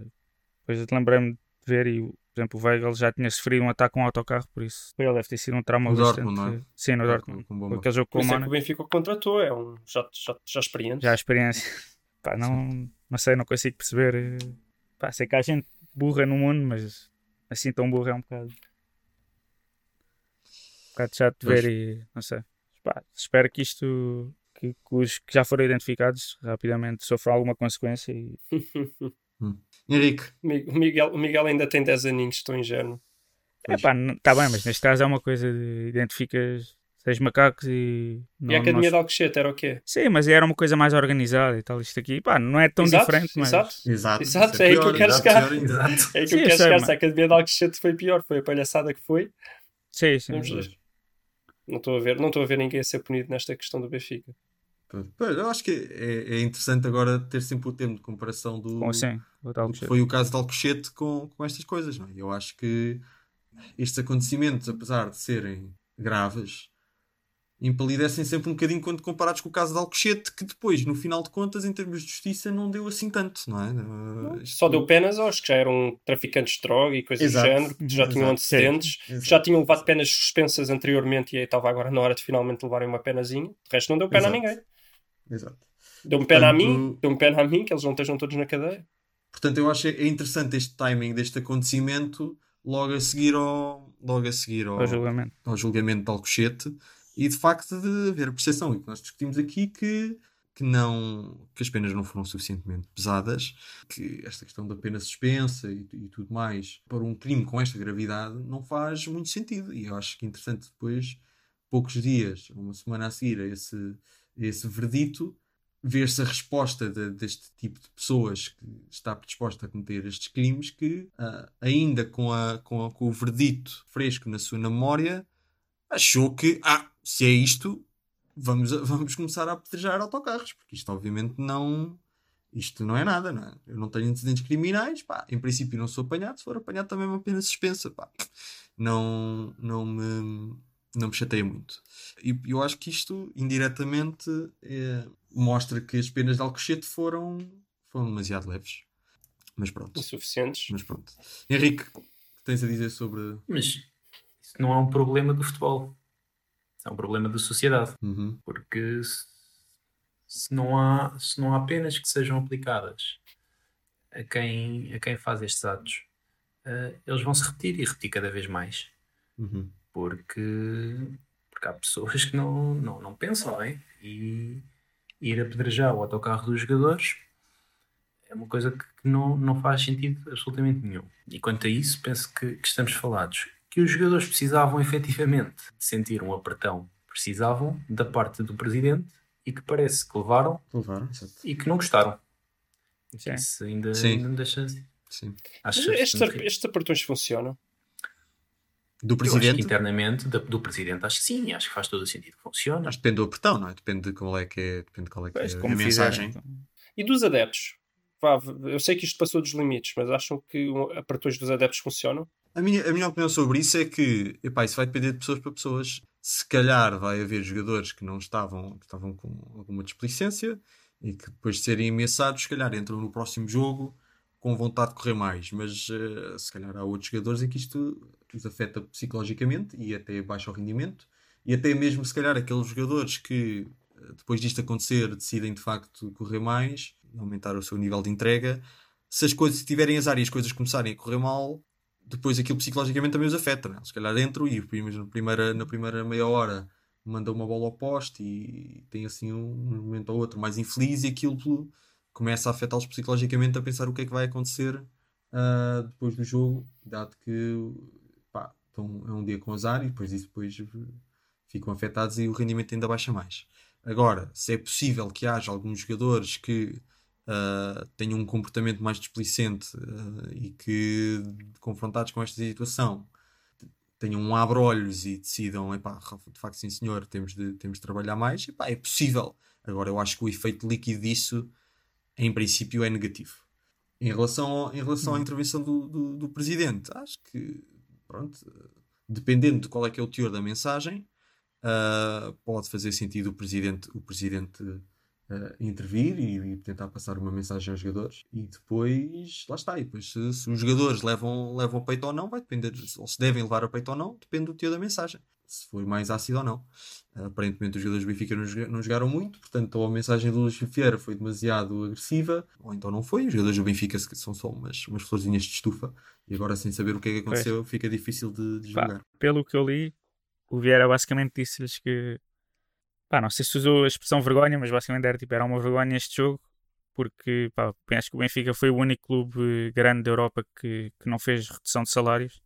S3: Depois eu lembrei-me de ver e, por exemplo, o Weigl já tinha sofrido um ataque com um autocarro, por isso ele deve ter sido um trauma
S1: No
S3: bastante.
S1: Dortmund, não é?
S3: Sim, no
S1: Com-
S3: Dortmund.
S1: com
S3: Com aquele jogo com o
S2: isso é que o
S3: Mónaco.
S2: Benfica o contratou. É um já, já, já experiente.
S3: Já a experiência. Pá, não, não sei, não consigo perceber. eh, Pá, sei que há gente burra no mundo, mas assim tão burra é um bocado. Um bocado chato de
S1: Pois.
S3: ver e não sei. Pá, espero que isto. Que, que os que já foram identificados rapidamente sofram alguma consequência e
S1: Henrique,
S2: Mi- O Miguel, o Miguel ainda tem 10 aninhos, estou ingênuo.
S3: É pá, está bem, mas neste caso é uma coisa de identificas seis macacos e.
S2: e
S3: não-
S2: a Academia de
S3: não-
S2: Alcochete era o quê?
S3: Sim, mas era uma coisa mais organizada e tal. Isto aqui, pá, não é tão
S2: Exato,
S3: diferente, mas.
S2: Exato.
S1: exato.
S2: Exato,
S1: isso
S2: é aí que eu
S1: pior,
S2: quero
S1: exato,
S2: chegar.
S1: pior.
S8: Exato.
S2: É aí que
S3: Sim,
S2: eu quero
S3: sei,
S2: chegar.
S3: mas-
S2: Se a Academia de Alcochete foi pior, foi a palhaçada que foi.
S3: Sim, sim.
S2: Vamos ver. Não estou a ver, não estou a ver ninguém a ser punido nesta questão do Benfica.
S1: Eu acho que é, é interessante agora ter sempre o termo de comparação do,
S3: Com, sim,
S1: do que foi o caso de Alcochete com, com estas coisas. Não é? Eu acho que estes acontecimentos, apesar de serem graves, empalidecem sempre um bocadinho quando comparados com o caso de Alcochete, que depois, no final de contas, em termos de justiça, não deu assim tanto, não é? Uh,
S2: Só deu penas aos que já eram traficantes de droga e coisas
S1: Exato.
S2: do género, que já tinham
S1: Exato.
S2: antecedentes, que
S1: Exato.
S2: já tinham levado penas suspensas anteriormente e aí estava agora na hora de finalmente levarem uma penazinha. De resto, não deu pena
S1: Exato.
S2: a ninguém.
S1: Exato.
S2: Deu-me pena a
S1: Portanto-
S2: mim, deu-me pena a mim, que eles não estejam todos na cadeia.
S1: Portanto, eu acho é interessante este timing deste acontecimento logo a seguir ao, logo a seguir ao,
S3: Ao julgamento.
S1: ao julgamento de Alcochete e de facto de haver percepção e que nós discutimos aqui que, que, não, que as penas não foram suficientemente pesadas, que esta questão da pena suspensa e, e tudo mais para um crime com esta gravidade não faz muito sentido. E eu acho que é interessante depois, poucos dias, uma semana a seguir a esse, esse verdito, ver-se a resposta de- deste tipo de pessoas que está predisposta a cometer estes crimes que, ah, ainda com, a, com, a- com o verdito fresco na sua memória, achou que, ah, se é isto, vamos, vamos começar a apedrejar autocarros, porque isto obviamente não... Isto não é nada, não é? Eu não tenho antecedentes criminais, pá, em princípio não sou apanhado, se for apanhado também é uma pena suspensa, pá. Não, não me não me chateia muito. E eu acho que isto, indiretamente, eh, mostra que as penas de Alcochete foram, foram demasiado leves. Mas pronto.
S2: Insuficientes.
S1: Mas pronto. Henrique, o que tens a dizer sobre.
S8: Mas isso não é um problema do futebol. É um problema da sociedade.
S1: Uhum.
S8: Porque se, não há, se não há penas que sejam aplicadas a quem, a quem faz estes atos, eh, eles vão se repetir e repetir cada vez mais.
S1: Uhum.
S8: Porque, porque há pessoas que não, não, não pensam, não é? E ir apedrejar o autocarro dos jogadores é uma coisa que que não, não faz sentido absolutamente nenhum. E quanto a isso, penso que, que estamos falados. Que os jogadores precisavam efetivamente de sentir um apertão, precisavam da parte do presidente e que parece que levaram
S1: Levaram,
S8: e que não gostaram.
S3: Sim.
S8: Isso ainda,
S1: Sim.
S8: ainda me deixa.
S1: Sim.
S2: Mas
S8: Acho
S2: estes, apertões funcionam.
S1: Do
S8: Eu acho que
S1: presidente.
S8: internamente, da- do presidente, acho que sim, acho que faz todo o sentido que funciona.
S1: Mas depende do apertão, não é? Depende de qual é que é, depende de qual é que
S3: Pois,
S1: é
S3: como
S1: a
S3: fizeram,
S1: mensagem.
S3: então.
S2: E dos adeptos? Vá, eu sei que isto passou dos limites, mas acham que um- apertões dos adeptos funcionam?
S1: A minha, a minha opinião sobre isso é que epá, isso vai depender de pessoas para pessoas. Se calhar vai haver jogadores que não estavam, que estavam com alguma displicência e que depois de serem ameaçados, se calhar entram no próximo jogo com vontade de correr mais. Mas eh, se calhar há outros jogadores em que isto os afeta psicologicamente e até baixa o rendimento. E até mesmo, se calhar, aqueles jogadores que eh, depois disto acontecer decidem de facto correr mais, aumentar o seu nível de entrega. Se as coisas se tiverem azar e as coisas começarem a correr mal, depois aquilo psicologicamente também os afeta. Não é? Se calhar entram e na primeira, na primeira meia hora mandam uma bola ao poste e tem assim um, momento ou outro mais infeliz e aquilo começa a afetá-los psicologicamente a pensar o que é que vai acontecer ah, depois do jogo, dado que pá, então é um dia com azar e depois disso depois ficam afetados e o rendimento ainda baixa mais. Agora, se é possível que haja alguns jogadores que ah, tenham um comportamento mais displicente ah, e que, confrontados com esta situação, tenham um abre-olhos e decidam, epá, de facto, sim senhor, temos de, temos de trabalhar mais, epá, é possível. Agora, eu acho que o efeito líquido disso, em princípio, é negativo. Em relação, ao- em relação à intervenção do, do, do presidente, acho que, pronto, dependendo de qual é que é o teor da mensagem, ah, pode fazer sentido o presidente, o presidente ah, intervir e, e tentar passar uma mensagem aos jogadores e depois lá está. E depois se, se os jogadores levam, levam a peito ou não, vai depender, ou se devem levar a peito ou não, depende do teor da mensagem. Se foi mais ácido ou não. Ah, aparentemente os jogadores do Benfica não, joga- não jogaram muito, portanto ou a mensagem do Luís Vieira foi demasiado agressiva, ou então não foi. Os jogadores do Benfica são só umas, umas florzinhas de estufa e agora sem saber o que é que aconteceu fica difícil de, de
S3: Pá,
S1: julgar.
S3: pelo que eu li, o Vieira basicamente disse-lhes que pá, não sei se usou a expressão vergonha, mas basicamente era tipo, era uma vergonha este jogo, porque pá, penso que o Benfica foi o único clube grande da Europa que, que não fez redução de salários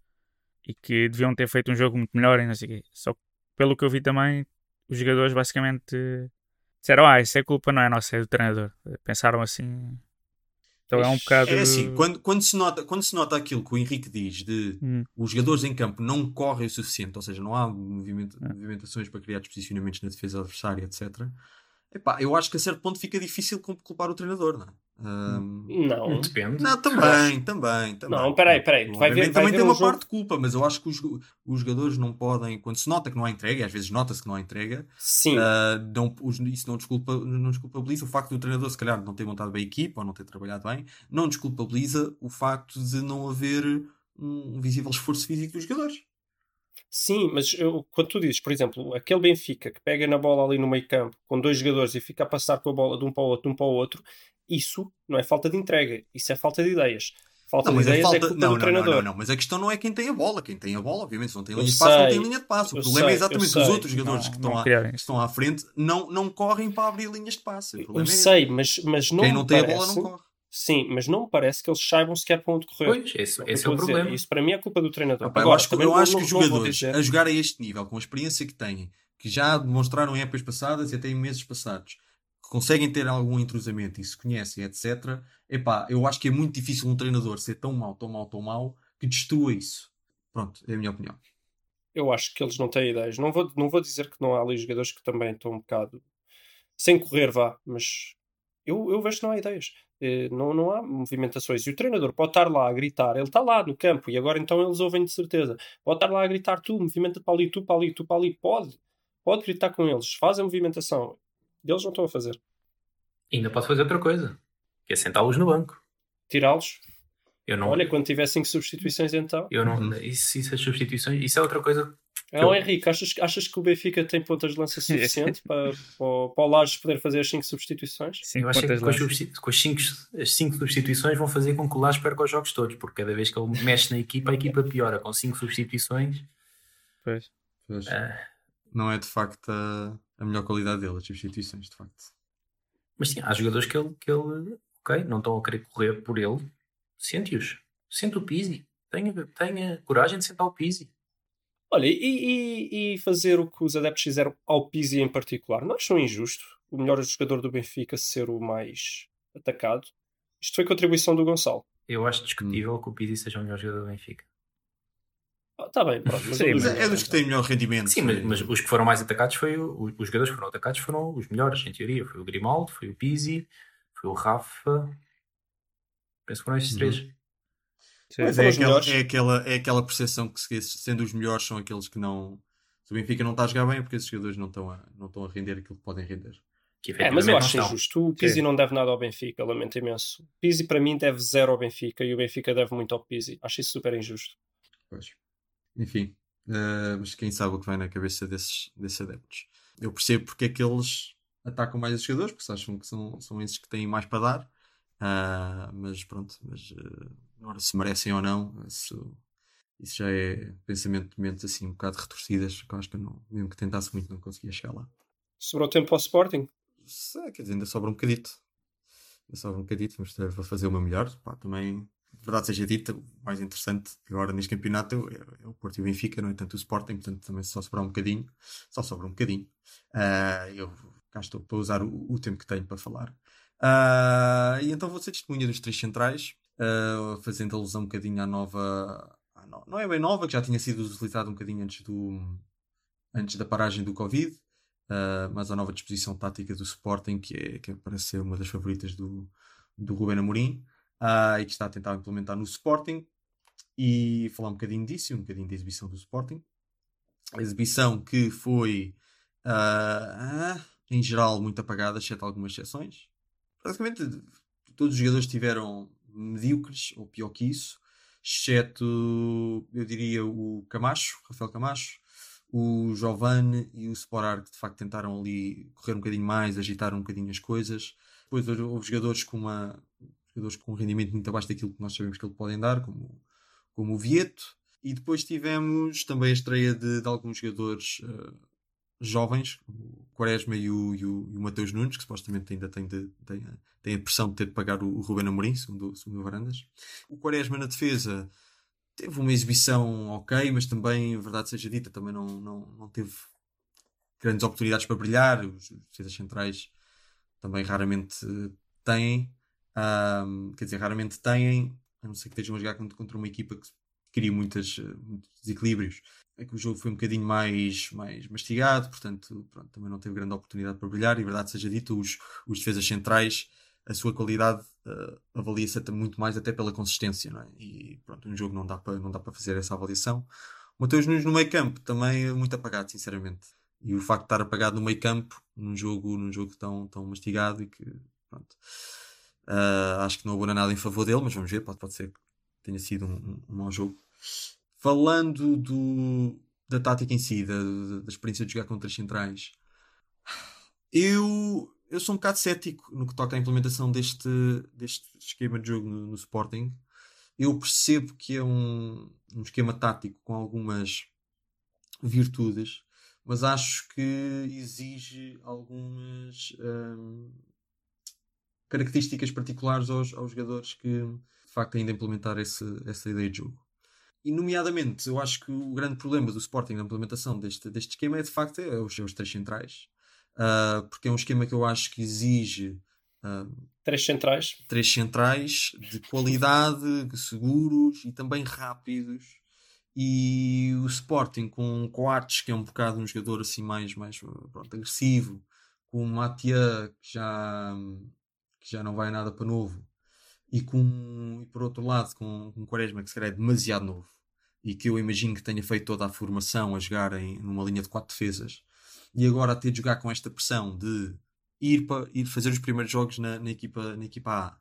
S3: e que deviam ter feito um jogo muito melhor e não sei o quê. Só que pelo que eu vi também, os jogadores basicamente disseram, ah, isso é culpa não é nossa, é do treinador. Pensaram assim. Então é um bocado.
S1: É assim, quando, quando, se nota, quando se nota aquilo que o Henrique diz de
S3: Hum.
S1: os jogadores em campo não correm o suficiente, ou seja, não há
S3: É.
S1: movimentações para criar posicionamentos na defesa adversária, etc. Epá, eu acho que a certo ponto fica difícil culpar o treinador, não é? Um...
S2: Não.
S8: Depende.
S1: Não, também, também, também.
S2: Não, peraí, peraí. Tu vai ver, vai
S1: também
S2: ver
S1: tem
S2: um
S1: uma
S2: jogo-
S1: parte de culpa, mas eu acho que os, os jogadores não podem, quando se nota que não há entrega, e às vezes nota-se que não há entrega,
S2: Sim.
S1: ah, não, os- isso não, desculpa, não desculpabiliza o facto do treinador, se calhar, não ter montado bem a equipa ou não ter trabalhado bem, não desculpabiliza o facto de não haver um visível esforço físico dos jogadores.
S2: Sim, mas eu- quando tu dizes, por exemplo, aquele Benfica que pega na bola ali no meio campo com dois jogadores e fica a passar com a bola de um para o outro, de um para o outro, isso não é falta de entrega, isso é falta de ideias. Falta
S1: Não,
S2: de
S1: mas é
S2: ideias é
S1: falta.
S2: culpa
S1: não,
S2: do
S1: não,
S2: treinador.
S1: não, não, não, mas a questão não é quem tem a bola. Quem tem a bola, obviamente, se não tem
S2: Eu
S1: linha de passe, não
S2: sei,
S1: tem linha de passe. O problema
S2: sei,
S1: é exatamente
S2: sei.
S1: os outros jogadores
S3: Não,
S1: que, estão
S3: não
S1: à, que estão à frente não, não correm para abrir linhas de passe. O
S2: Eu
S1: é
S2: sei, mas, mas não
S1: Quem não tem a
S2: parece,
S1: bola não corre.
S2: Sim, mas não me parece que eles saibam sequer para onde correr.
S8: Pois, esse,
S2: É o que eu
S8: esse é o
S2: dizer.
S8: problema.
S2: Isso para mim é culpa do treinador.
S1: Eu
S2: Agora,
S1: acho, que-
S2: também
S1: eu
S2: não-
S1: acho
S2: não-
S1: que os jogadores
S2: dizer-
S1: a jogar a este nível, com a experiência que têm, que já demonstraram em épocas passadas e até em meses passados, que conseguem ter algum entrosamento e se conhecem, etc. Epá, eu acho que é muito difícil um treinador ser tão mau, tão mau, tão mau, que destrua isso. Pronto, é a minha opinião.
S2: eu acho que eles não têm ideias. Não vou, não vou dizer que não há ali jogadores que também estão um bocado sem correr, vá, mas eu, eu vejo que não há ideias. Eh, Não, não há movimentações. E o treinador pode estar lá a gritar, ele está lá no campo e agora então eles ouvem de certeza. Pode estar lá a gritar, tu, movimenta para ali, tu para ali, tu para ali. Pode, pode gritar com eles, faz a movimentação. Eles não estão a fazer.
S8: Ainda pode fazer outra coisa, que é sentá-los no banco.
S2: Tirá-los.
S8: Eu não,
S2: Olha, quando tiver cinco substituições, então.
S8: eu não, isso, isso, as substituições, isso é outra coisa.
S2: Não, Henrique, achas, achas que o Benfica tem pontas de lança suficiente para, para, o- para o Lages poder fazer as cinco substituições?
S3: Cinco
S8: eu acho que com as,
S3: lança.
S8: substi- com as cinco, as cinco substituições vão fazer com que o Lage perca os jogos todos, porque cada vez que ele mexe na equipa, a equipa piora. Com cinco substituições,
S3: Pois.
S1: Pois.
S8: ah,
S1: Não é de facto a, a melhor qualidade dele, as substituições, de facto.
S8: mas sim, há jogadores que ele, que ele ok, não estão a querer correr por ele, sente-os. Sente o Pizzi. Tenha, tenha coragem de sentar o Pizzi.
S2: Olha, e, e- e fazer o que os adeptos fizeram ao Pizzi em particular? Não acham injusto o melhor jogador do Benfica ser o mais atacado? Isto foi contribuição do Gonçalo.
S8: Eu acho discutível que o Pizzi seja o melhor jogador do Benfica.
S2: Está bem, pronto. Mas
S3: Sim,
S2: é dos
S1: Mas é, dos que têm melhor rendimento.
S8: Sim, mas, mas os que foram mais atacados foi o- os jogadores que foram atacados foram os melhores, em teoria. Foi o Grimaldo, foi o Pizzi, foi o Rafa. Penso que foram estes
S1: Uhum.
S8: três.
S3: Sim.
S1: Mas é aquela,
S2: melhores.
S1: é, aquela, é aquela percepção que, se- sendo os melhores, são aqueles que não. Se o Benfica não está a jogar bem, é porque esses jogadores não estão a, não estão a render aquilo que podem render.
S8: Que
S2: É, mas eu acho injusto. O Pizzi
S3: Sim.
S2: não deve nada ao Benfica, lamento imenso. O Pizzi para mim deve zero ao Benfica e o Benfica deve muito ao Pizzi. Acho isso super injusto.
S1: Pois. Enfim, eh, mas quem sabe o que vai na cabeça desses, desses adeptos. Eu percebo porque é que eles atacam mais os jogadores, porque acham que são, são esses que têm mais para dar. Ah, mas pronto, mas eh, agora se merecem ou não, isso, isso já é pensamento de mentes assim um bocado retorcidas, que eu acho que eu não, mesmo que tentasse muito não conseguia chegar lá.
S2: Sobrou tempo ao Sporting?
S1: Se- quer dizer, ainda sobra um bocadito. Ainda sobra um bocadito, ter, vou fazer o meu melhor. Pá, também, de verdade seja dita, o mais interessante agora neste campeonato é, é o Porto e o Benfica, não é tanto o Sporting, portanto também só sobrar um bocadinho. Só sobra um bocadinho. Ah, eu cá estou para usar o, o tempo que tenho para falar. Ah, e então vou ser testemunha dos três centrais, ah, fazendo alusão um bocadinho à nova. à no- não é bem nova, que já tinha sido utilizada um bocadinho antes, do, antes da paragem do Covid. Uh, mas a nova disposição tática do Sporting, que, é, que parece ser uma das favoritas do, do Ruben Amorim, uh, e que está a tentar implementar no Sporting, e falar um bocadinho disso, um bocadinho da exibição do Sporting. A exibição que foi, uh, em geral, muito apagada, exceto algumas exceções. Basicamente, todos os jogadores estiveram medíocres, ou pior que isso, exceto, eu diria, o Camacho, Rafael Camacho, o Giovanni e o Sporar que de facto tentaram ali correr um bocadinho mais, agitar um bocadinho as coisas. Depois houve- jogadores com uma jogadores com um rendimento muito abaixo daquilo que nós sabemos que ele podem dar, como, como o Vieto. E depois tivemos também a estreia de, de alguns jogadores eh, jovens, o Quaresma e o, e o, e o Mateus Nunes, que supostamente ainda tem, de, tem, tem a pressão de ter de pagar o, o Ruben Amorim, segundo, segundo o Varandas. O Quaresma na defesa teve uma exibição ok, mas também, verdade seja dita, também não, não, não teve grandes oportunidades para brilhar. Os defesas centrais também raramente eh, têm, Ahm, quer dizer, raramente têm, a não ser que estejam a jogar contra, contra uma equipa que cria muitas, eh, muitos desequilíbrios. É que o jogo foi um bocadinho mais, mais mastigado, portanto, pronto, também não teve grande oportunidade para brilhar. E verdade seja dita, os, os defesas centrais, a sua qualidade uh, avalia-se muito mais até pela consistência, não é? E pronto, um jogo não dá para, não dá para fazer essa avaliação. O Mateus Nunes no meio campo também é muito apagado, sinceramente. E o facto de estar apagado no meio campo, num jogo, num jogo tão, tão mastigado e que, pronto, uh, acho que não abona nada em favor dele, mas vamos ver, pode, pode ser que tenha sido um, um mau jogo. Falando do, da tática em si, da, da experiência de jogar contra as centrais, eu, eu sou um bocado cético no que toca à implementação deste, deste esquema de jogo no, no Sporting. Eu percebo que é um, um esquema tático com algumas virtudes, mas acho que exige algumas hum, características particulares aos, aos jogadores que de facto ainda implementar esse, essa ideia de jogo. E, nomeadamente, eu acho que o grande problema do Sporting na implementação deste, deste esquema é, de facto, é os, os três centrais. Uh, porque é um esquema que eu acho que exige uh,
S2: três centrais
S1: três centrais de qualidade, seguros e também rápidos. E o Sporting com Coates, que é um bocado um jogador assim mais, mais pronto, agressivo, com o Matia, que já, que já não vai nada para novo, e, com, e por outro lado com, com Quaresma, que se calhar é demasiado novo e que eu imagino que tenha feito toda a formação a jogar em, numa linha de quatro defesas e agora a ter de jogar com esta pressão de ir, para, ir fazer os primeiros jogos na, na, equipa, na equipa A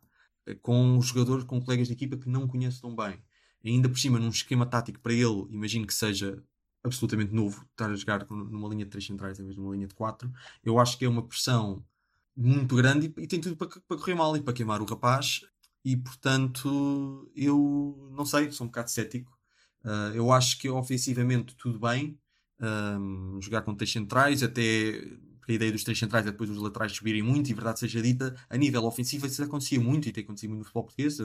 S1: eh, com jogadores, com colegas de equipa que não conhece tão bem ainda por cima num esquema tático para ele imagino que seja absolutamente novo estar a jogar numa linha de três centrais em vez de uma linha de quatro eu acho que é uma pressão muito grande e, e tem tudo para, para correr mal e para queimar o rapaz e portanto eu não sei, sou um bocado cético Uh, eu acho que ofensivamente tudo bem. Um, jogar com três centrais, até a ideia dos três centrais é depois os laterais subirem muito, e verdade seja dita, a nível ofensivo isso acontecia muito e tem acontecido muito no futebol português.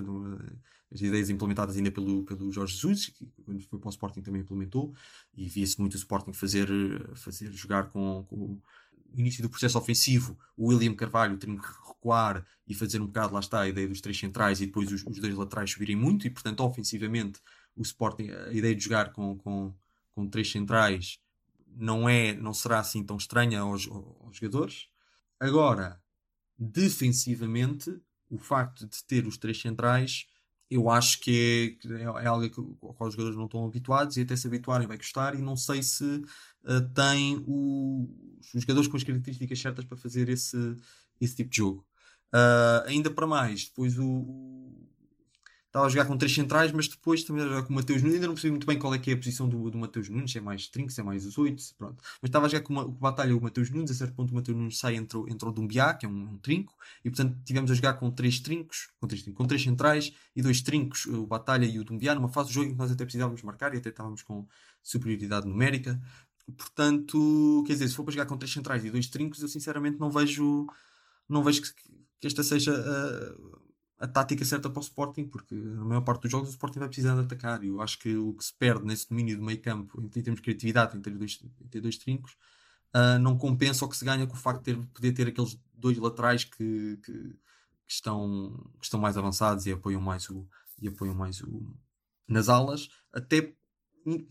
S1: As ideias implementadas ainda pelo, pelo Jorge Jesus, que quando foi para o Sporting também implementou, e via-se muito o Sporting fazer, fazer jogar com, com o início do processo ofensivo, o William Carvalho tem que recuar e fazer um bocado, lá está, a ideia dos três centrais e depois os, os dois laterais subirem muito, e portanto, ofensivamente o Sporting, a ideia de jogar com, com, com três centrais não é, não será assim tão estranha aos, aos jogadores. Agora, defensivamente, o facto de ter os três centrais, eu acho que é, é algo que, ao qual os jogadores não estão habituados e até se habituarem vai custar e não sei se uh, tem o, os jogadores com as características certas para fazer esse, esse tipo de jogo. Uh, ainda para mais, depois o, estava a jogar com três centrais, mas depois também a jogar com o Mateus Nunes. Ainda não percebi muito bem qual é que é a posição do, do Mateus Nunes, se é mais trinco, se é mais os oito, pronto. Mas estava a jogar com uma, com batalha o Mateus Nunes, a certo ponto o Mateus Nunes sai entrou, entrou o Dumbiá, que é um, um, trinco, e portanto tivemos a jogar com três trincos, com três, com três centrais e dois trincos, o Batalha e o Dumbiá, numa fase do jogo em que nós até precisávamos marcar e até estávamos com superioridade numérica. Portanto, quer dizer, se for para jogar com três centrais e dois trincos, eu sinceramente não vejo, não vejo que, que esta seja. Uh, a tática certa para o Sporting, porque na maior parte dos jogos o Sporting vai precisar de atacar. E eu acho que o que se perde nesse domínio do meio campo, em termos de criatividade, em ter dois, em dois trincos, uh, não compensa o que se ganha com o facto de ter, poder ter aqueles dois laterais que, que, que, estão, que estão mais avançados e apoiam mais o, e apoiam mais o, nas alas, até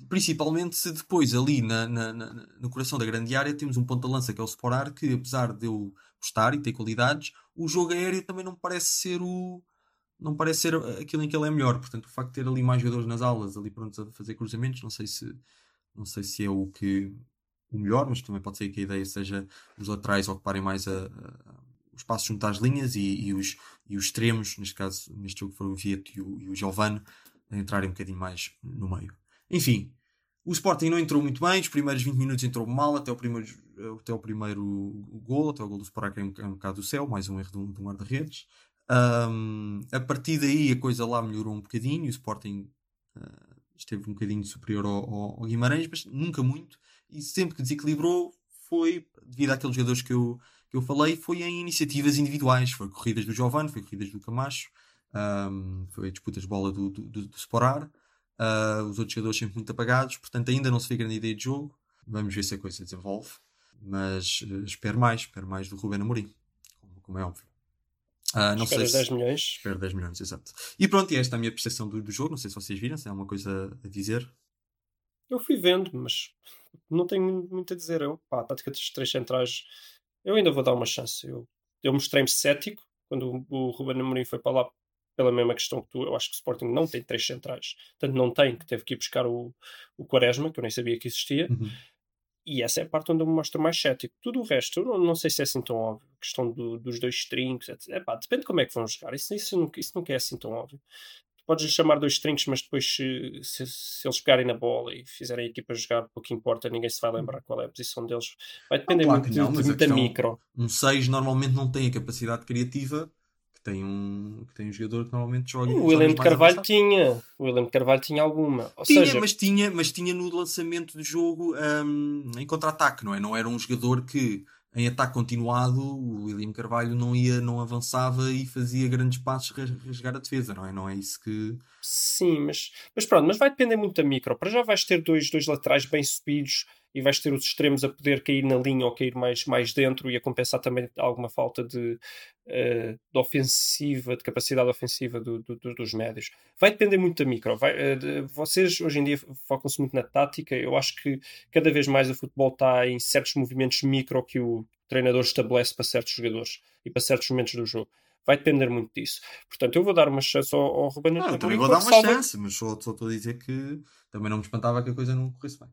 S1: principalmente se depois ali na, na, na, no coração da grande área temos um ponta-lança que é o Sporar, que apesar de eu gostar e ter qualidades, o jogo aéreo também não parece ser o não parece ser aquilo em que ele é melhor. Portanto, o facto de ter ali mais jogadores nas alas, ali prontos a fazer cruzamentos, não sei se não sei se é o que o melhor, mas também pode ser que a ideia seja os laterais ocuparem mais a, a, junto às linhas e, e, os, e os extremos, neste caso, neste jogo foram o Vieto e o, e o entrarem um bocadinho mais no meio. Enfim, o Sporting não entrou muito bem, os primeiros 20 minutos entrou mal, até o primeiro, até o primeiro gol, até o gol do Sporting é um, é um bocado do céu, mais um erro de um, de um guarda-redes. Um, a partir daí a coisa lá melhorou um bocadinho, o Sporting uh, esteve um bocadinho superior ao, ao, Guimarães, mas nunca muito, e sempre que desequilibrou foi, devido àqueles jogadores que eu, que eu falei, foi em iniciativas individuais, foi corridas do Giovanni, foi corridas do Camacho, um, foi disputas de bola do, do, do, do Uh, os outros jogadores sempre muito apagados, portanto ainda não se vê grande ideia de jogo. Vamos ver se a coisa desenvolve. Mas uh, espero mais, espero mais do Ruben Amorim, como, como é óbvio.
S2: Uh, não sei se... 10 milhões.
S1: Espero 10 milhões, exato. E pronto, e esta é a minha percepção do, do jogo. Não sei se vocês viram, se há alguma coisa a dizer.
S2: Eu fui vendo, mas não tenho muito a dizer. Eu, pá, a tática dos três centrais, eu ainda vou dar uma chance. Eu, eu mostrei-me cético quando o, o Ruben Amorim foi para lá pela mesma questão que tu. Eu acho que o Sporting não tem três centrais. Tanto não tem, que teve que ir buscar o, o Quaresma, que eu nem sabia que existia.
S1: Uhum.
S2: E essa é a parte onde eu me mostro mais cético. Tudo o resto, eu não, não sei se é assim tão óbvio. A questão do, dos dois strings, etc. Epá, depende de como é que vão jogar. Isso, isso, nunca, isso nunca é assim tão óbvio. Tu podes lhe chamar dois strings, mas depois se, se, se eles pegarem na bola e fizerem a equipa jogar, pouco importa, ninguém se vai lembrar qual é a posição deles. Vai depender
S1: claro
S2: muito
S1: não,
S2: de, de
S1: a
S2: muita
S1: questão-
S2: micro.
S1: Um 6 normalmente não tem a capacidade criativa que tem um, que tem um jogador que normalmente joga. em
S2: O William Carvalho
S1: avançadas.
S2: tinha. O William Carvalho tinha alguma. Ou
S1: Tinha,
S2: seja,
S1: mas tinha, mas tinha no lançamento do jogo hum, em contra-ataque, não é? Não era um jogador que em ataque continuado o William Carvalho não ia, não avançava e fazia grandes passos ras- rasgar a defesa, não é? Não é isso que.
S2: Sim, mas, mas pronto, mas vai depender muito da micro. Para já vais ter dois, dois laterais bem subidos e vais ter os extremos a poder cair na linha ou cair mais, mais dentro e a compensar também alguma falta de, eh, de ofensiva, de capacidade ofensiva do- do- do- dos médios. Vai depender muito da micro. Vai, eh, de- vocês hoje em dia focam-se muito na tática. Eu acho que cada vez mais o futebol está em certos movimentos micro que o treinador estabelece para certos jogadores e para certos momentos do jogo. Vai depender muito disso. Portanto, eu vou dar uma chance ao, ao Ruben Amorim,
S1: também vou dar uma
S2: salva-
S1: chance, mas só, só estou a dizer que também não me espantava que a coisa não corresse bem.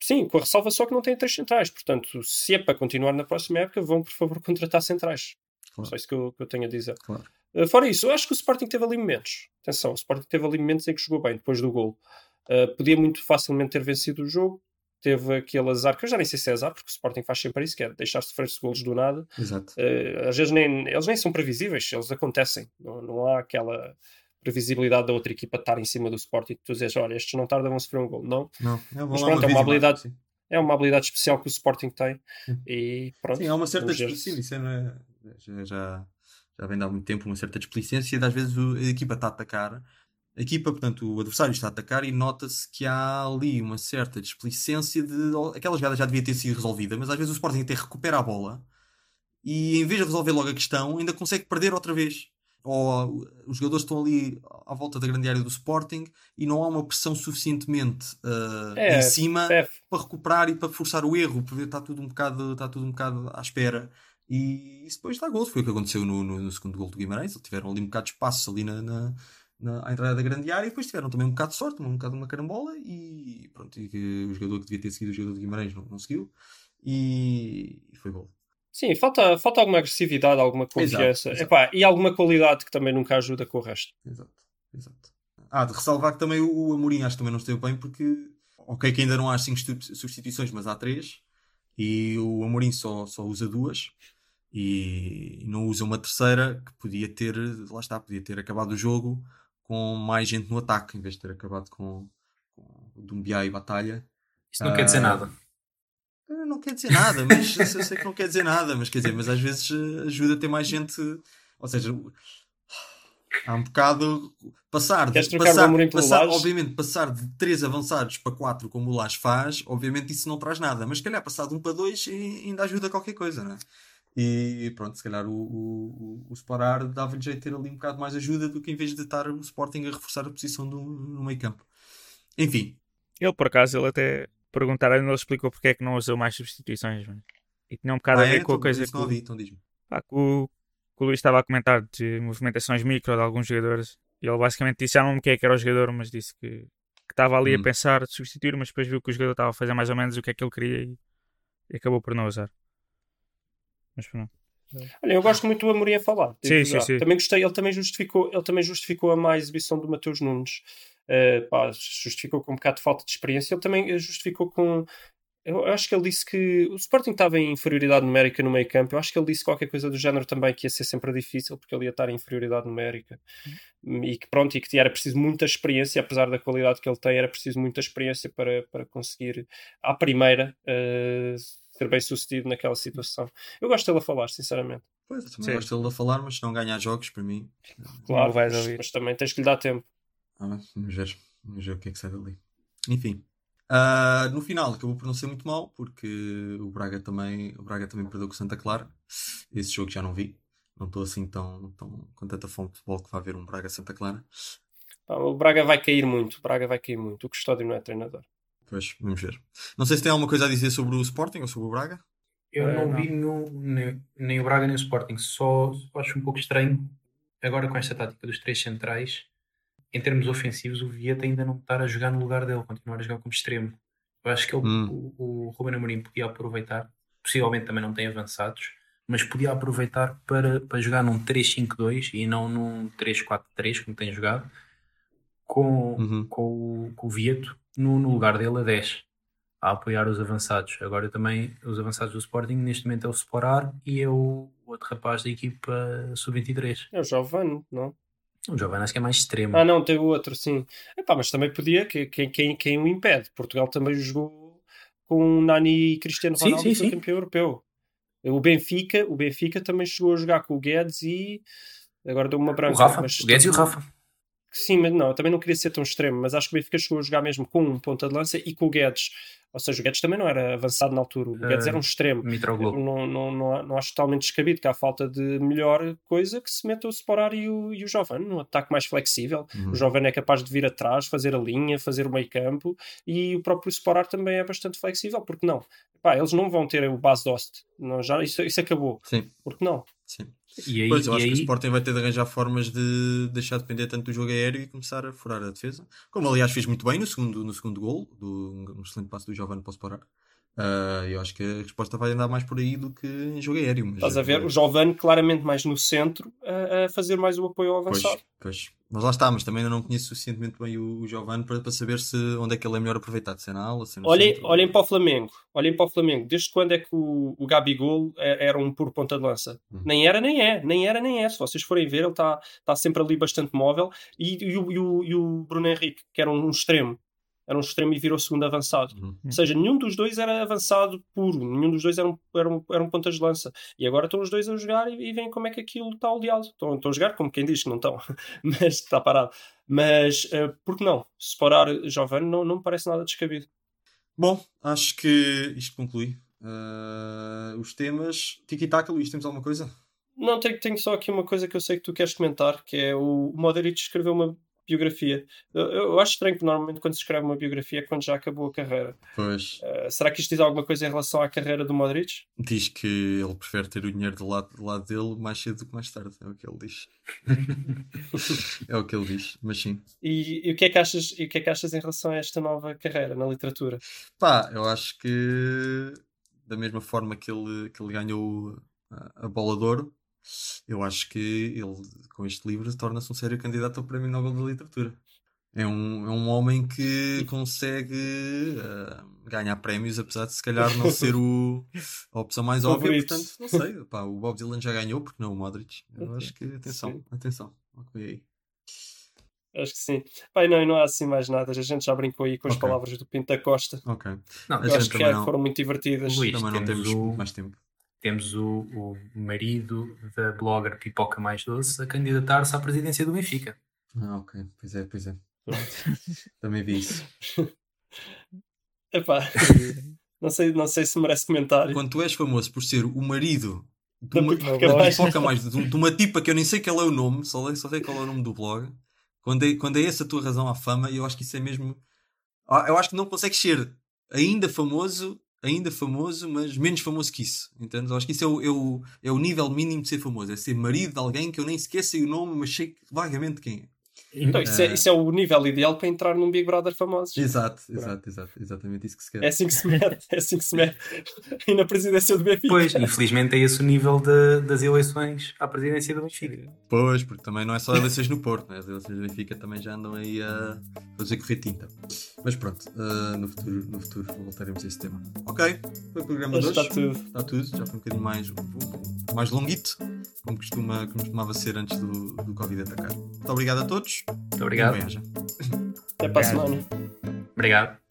S2: Sim, com a ressalva só que não tem três centrais. Portanto, se é para continuar na próxima época, vão por favor contratar centrais.
S1: Claro.
S2: Só isso que eu, que eu tenho a dizer.
S1: Claro.
S2: Uh, fora isso, eu acho que o Sporting teve ali momentos. Atenção, o Sporting teve ali momentos em que jogou bem depois do gol. Uh, podia muito facilmente ter vencido o jogo. Teve aquele azar, que eu já nem sei se é azar, porque o Sporting faz sempre isso, que é deixar sofrer-se golos do nada.
S1: Exato.
S2: Uh, às vezes nem, eles nem são previsíveis, eles acontecem. Não, não há aquela previsibilidade da outra equipa estar em cima do Sporting que tu dizes, olha, estes não tardam a sofrer um gol. Não,
S1: Não, é,
S2: Mas pronto, é uma habilidade-
S1: sim.
S2: é uma habilidade especial que o Sporting tem e pronto.
S1: Sim, há uma certa isso é, não é? Já, já, já vem de há muito tempo uma certa desplicência, e às vezes a equipa está a atacar, a equipa, portanto, o adversário está a atacar e nota-se que há ali uma certa desplicência de aquela jogada já devia ter sido resolvida, mas às vezes o Sporting até recupera a bola e em vez de resolver logo a questão, ainda consegue perder outra vez. Ou os jogadores estão ali à volta da grande área do Sporting e não há uma pressão suficientemente ah,
S2: É,
S1: em cima
S2: É,
S1: para recuperar e para forçar o erro, porque está tudo um bocado, está tudo um bocado à espera. E isso depois dá gol. Foi o que aconteceu no, no- no segundo gol do Guimarães. Eles tiveram ali um bocado de espaço ali na, na, na- à entrada da grande área e depois tiveram também um bocado de sorte, um bocado de uma carambola e pronto. E que o jogador que devia ter seguido o jogador do Guimarães não, não seguiu e, e foi gol.
S2: Sim, falta, falta alguma agressividade, alguma confiança
S1: exato.
S2: Epá, e alguma qualidade que também nunca ajuda com o resto.
S1: Exato, exato. Ah, de ressalvar que também o Amorim acho que também não esteve bem porque, ok, que ainda não há 5 substituições, mas há 3 e o Amorim só, só usa duas e não usa uma terceira que podia ter, lá está, podia ter acabado o jogo com mais gente no ataque em vez de ter acabado com, com Dumbiá e Batalha.
S8: Isso não quer dizer
S1: Ah,
S8: nada.
S1: Não quer dizer nada, mas eu sei que não quer dizer nada, mas quer dizer, mas às vezes eh, ajuda a ter mais gente. Ou seja, há um bocado passar de
S2: Queres trocar o
S1: passar, passar obviamente passar de três avançados para quatro como o Lage faz, obviamente isso não traz nada, mas se calhar passar de um para dois e- ainda ajuda qualquer coisa, não é? E pronto, se calhar o, o, o Sporar dava-lhe jeito de ter ali um bocado mais ajuda do que em vez de estar o Sporting a reforçar a posição do, no meio campo. Enfim,
S3: Ele, por acaso, ele até perguntaram, ele explicou porque é que não usou mais substituições. mano. E tinha um bocado
S1: ah,
S3: a ver
S1: é?
S3: com a
S1: Então,
S3: coisa que,
S1: não
S3: o-
S1: ouvi, então diz-me.
S3: pá, que o, que o Luís estava a comentar de movimentações micro de alguns jogadores. E ele basicamente disse, já não me que era o jogador, mas disse que, que estava ali
S1: Hum.
S3: a pensar de substituir, mas depois viu que o jogador estava a fazer mais ou menos o que é que ele queria e, e acabou por não usar. Mas pronto.
S2: Olha, eu gosto muito do Amorim a falar.
S3: Sim, sim, sim.
S2: Também gostei, ele também justificou, ele também justificou a má exibição do Mateus Nunes. Eh, pá, justificou com um bocado de falta de experiência. Ele também eh, justificou com. Eu acho que ele disse que o Sporting estava em inferioridade numérica no meio campo. Eu acho que ele disse qualquer coisa do género também que ia ser sempre difícil porque ele ia estar em inferioridade numérica e que pronto, e que era preciso muita experiência, apesar da qualidade que ele tem, era preciso muita experiência para, para conseguir à primeira eh, ser bem sucedido naquela situação. Eu gosto dele a falar, sinceramente.
S1: Pois, eu também
S3: Sim.
S1: gosto dele a falar, mas se não ganhar jogos, para mim.
S2: Claro, mas, mas também tens que lhe dar tempo.
S1: Ah, vamos ver. Vamos ver o que é que sai dali. Enfim. Ah, no final acabou por não ser muito mal, porque o Braga também, o Braga também perdeu com o Santa Clara. Esse jogo já não vi. Não estou assim tão, tão com tanta fome de futebol que vai haver um Braga Santa Clara.
S2: O Braga vai cair muito. O Braga vai cair muito. O Custódio não é treinador.
S1: Pois, vamos ver. Não sei se tem alguma coisa a dizer sobre o Sporting ou sobre o Braga.
S8: Eu
S3: É,
S8: não
S3: não.
S8: vi nenhum, nem, nem o Braga nem o Sporting, só, só acho um pouco estranho agora com esta tática dos três centrais. Em termos ofensivos, o Vieta ainda não estar a jogar no lugar dele, continuar a jogar como extremo. Eu acho que ele,
S1: Hum.
S8: o, o Ruben Amorim podia aproveitar, possivelmente também não tem avançados, mas podia aproveitar para, para jogar num 3-5-2 e não num 3-4-3 como tem jogado, com,
S1: Uhum.
S8: com, o- com o Vieto no, no lugar dele a 10 a apoiar os avançados. Agora também os avançados do Sporting neste momento é o Sporar e é o outro rapaz da equipa sub-23.
S2: É o Giovanni, não?
S8: O Giovanni acho que é mais extremo.
S2: Ah, não, tem o outro, sim. Epá, mas também podia, que- quem, quem, quem o impede? Portugal também jogou com Nani e Cristiano
S8: Sim,
S2: Ronaldo
S8: sim,
S2: foi
S8: sim.
S2: campeão europeu. O Benfica, o Benfica também chegou a jogar com o Guedes e agora deu uma
S8: o
S2: branca.
S8: Rafa,
S2: mas
S8: o Guedes e o Rafa.
S2: Sim, mas não, também não queria ser tão extremo, mas acho que o Benfica chegou a jogar mesmo com um ponta de lança e com o Guedes. Ou seja, o Guedes também não era avançado na altura, o Guedes
S8: Ah,
S2: era um extremo. Não, não, não, não acho totalmente descabido que há falta de melhor coisa que se meta o Sporar e o, e o Giovanni num ataque mais flexível.
S1: Uhum.
S2: O Giovanni é capaz de vir atrás, fazer a linha, fazer o meio campo e o próprio Sporar também é bastante flexível, porque não? Pá, eles não vão ter o base Dost, não, já, isso, isso acabou,
S1: Sim,
S2: porque não?
S1: sim.
S8: E aí,
S1: Pois, eu acho que o
S8: aí
S1: Sporting vai ter de arranjar formas de deixar de depender tanto do jogo aéreo e começar a furar a defesa. Como aliás fez muito bem no segundo, no segundo gol, do, um excelente passo do Giovanni para o Sporar. Ah, eu acho que a resposta vai andar mais por aí do que em jogo aéreo. Mas,
S2: Estás a ver? O Giovanni claramente mais no centro a, a fazer mais o apoio ao
S1: Pois,
S2: avançado.
S1: pois. Mas lá está, mas também ainda não conheço suficientemente bem o, o Giovanni para, para saber se, onde é que ele é melhor aproveitado, se é na ala, se é no
S2: Olhem,
S1: centro.
S2: olhem para o Flamengo, olhem para o Flamengo. Desde quando é que o, o Gabigol é- era um puro ponta de lança?
S1: Uhum.
S2: Nem era, nem é, nem era, nem é. Se vocês forem ver, ele está tá sempre ali bastante móvel. E, e e o- e o Bruno Henrique, que era um extremo, era um extremo e virou segundo avançado.
S1: Uhum.
S2: Ou seja, nenhum dos dois era avançado puro, nenhum dos dois era um, era um, era um ponta de lança. E agora estão os dois a jogar e, e veem como é que aquilo está oleado. Estão, estão a jogar como quem diz que não estão, mas está parado. Mas eh, por que não? Se parar Giovanni, não, não me parece nada descabido.
S1: Bom, acho que isto conclui ah, os temas. Tiki-taka, Luís, temos alguma coisa?
S2: Não, tenho, tenho só aqui uma coisa que eu sei que tu queres comentar, que é o Modric escreveu uma biografia. Eu, eu acho estranho que normalmente quando se escreve uma biografia é quando já acabou a carreira.
S1: Pois.
S2: Eh, será que isto diz alguma coisa em relação à carreira do Modric?
S1: Diz que ele prefere ter o dinheiro do lado, do lado dele mais cedo do que mais tarde. É o que ele diz. é o que ele diz, mas sim.
S2: E, e o, que é que achas, e o que é que achas em relação a esta nova carreira na literatura?
S1: Pá, eu acho que da mesma forma que ele, que ele ganhou a, a bola de ouro, eu acho que ele, com este livro, torna-se um sério candidato ao Prémio Nobel da Literatura. É um, é um homem que consegue ah, ganhar prémios, apesar de se calhar não ser o, a opção mais óbvia. Portanto, não sei. Pá, o Bob Dylan já ganhou, porque não o Modric? Eu
S2: Ok,
S1: acho que, atenção,
S2: sim.
S1: atenção. Ok aí.
S2: Acho que sim. Pai, não, não há assim mais nada. A gente já brincou aí com as
S1: Ok.
S2: palavras do Pinto da Costa.
S1: Ok.
S8: Não,
S2: Eu acho que é,
S1: não-
S2: foram muito divertidas.
S8: Luís,
S1: Também não
S8: temos
S1: temos
S8: o-
S1: mais tempo.
S8: Temos o, o marido da blogger Pipoca Mais Doce a candidatar-se à presidência do Benfica.
S1: Ah, ok. Pois é, pois é. Também vi isso.
S2: Epá, não sei, não sei se merece comentário.
S1: Quando tu és famoso por ser o marido de
S2: Da
S1: uma,
S2: pipoca
S1: da
S2: mais.
S1: pipoca mais de, de uma tipa que eu nem sei qual é o nome, só, só sei qual é o nome do blog. Quando é, quando é essa a tua razão à fama, eu acho que isso é mesmo. Ah, Eu acho que não consegues ser ainda famoso, ainda famoso, mas menos famoso que isso. Entendes? Acho que isso é o, é, o, é o nível mínimo de ser famoso. É ser marido de alguém que eu nem sequer sei o nome, mas sei vagamente quem é.
S2: Então, isso, é, isso é o nível ideal para entrar num Big Brother famoso.
S1: Exato, exato, exato. Exatamente isso que se quer.
S2: É assim que se mete, é assim que se mete. E na presidência do Benfica.
S8: Pois, infelizmente é esse o nível de- das eleições à presidência do Benfica.
S1: Pois, porque também não é só eleições no Porto, né? as eleições do Benfica também já andam aí a fazer correr tinta. Mas pronto, ah, no, futuro, no futuro voltaremos a esse tema. Ok, foi o programa de hoje.
S2: está tudo.
S1: Está tudo, já foi um bocadinho mais, mais longuito, como, costuma, como costumava ser antes do, do Covid atacar. Muito obrigado a todos.
S8: Muito obrigado.
S2: Até para a semana.
S8: Obrigado.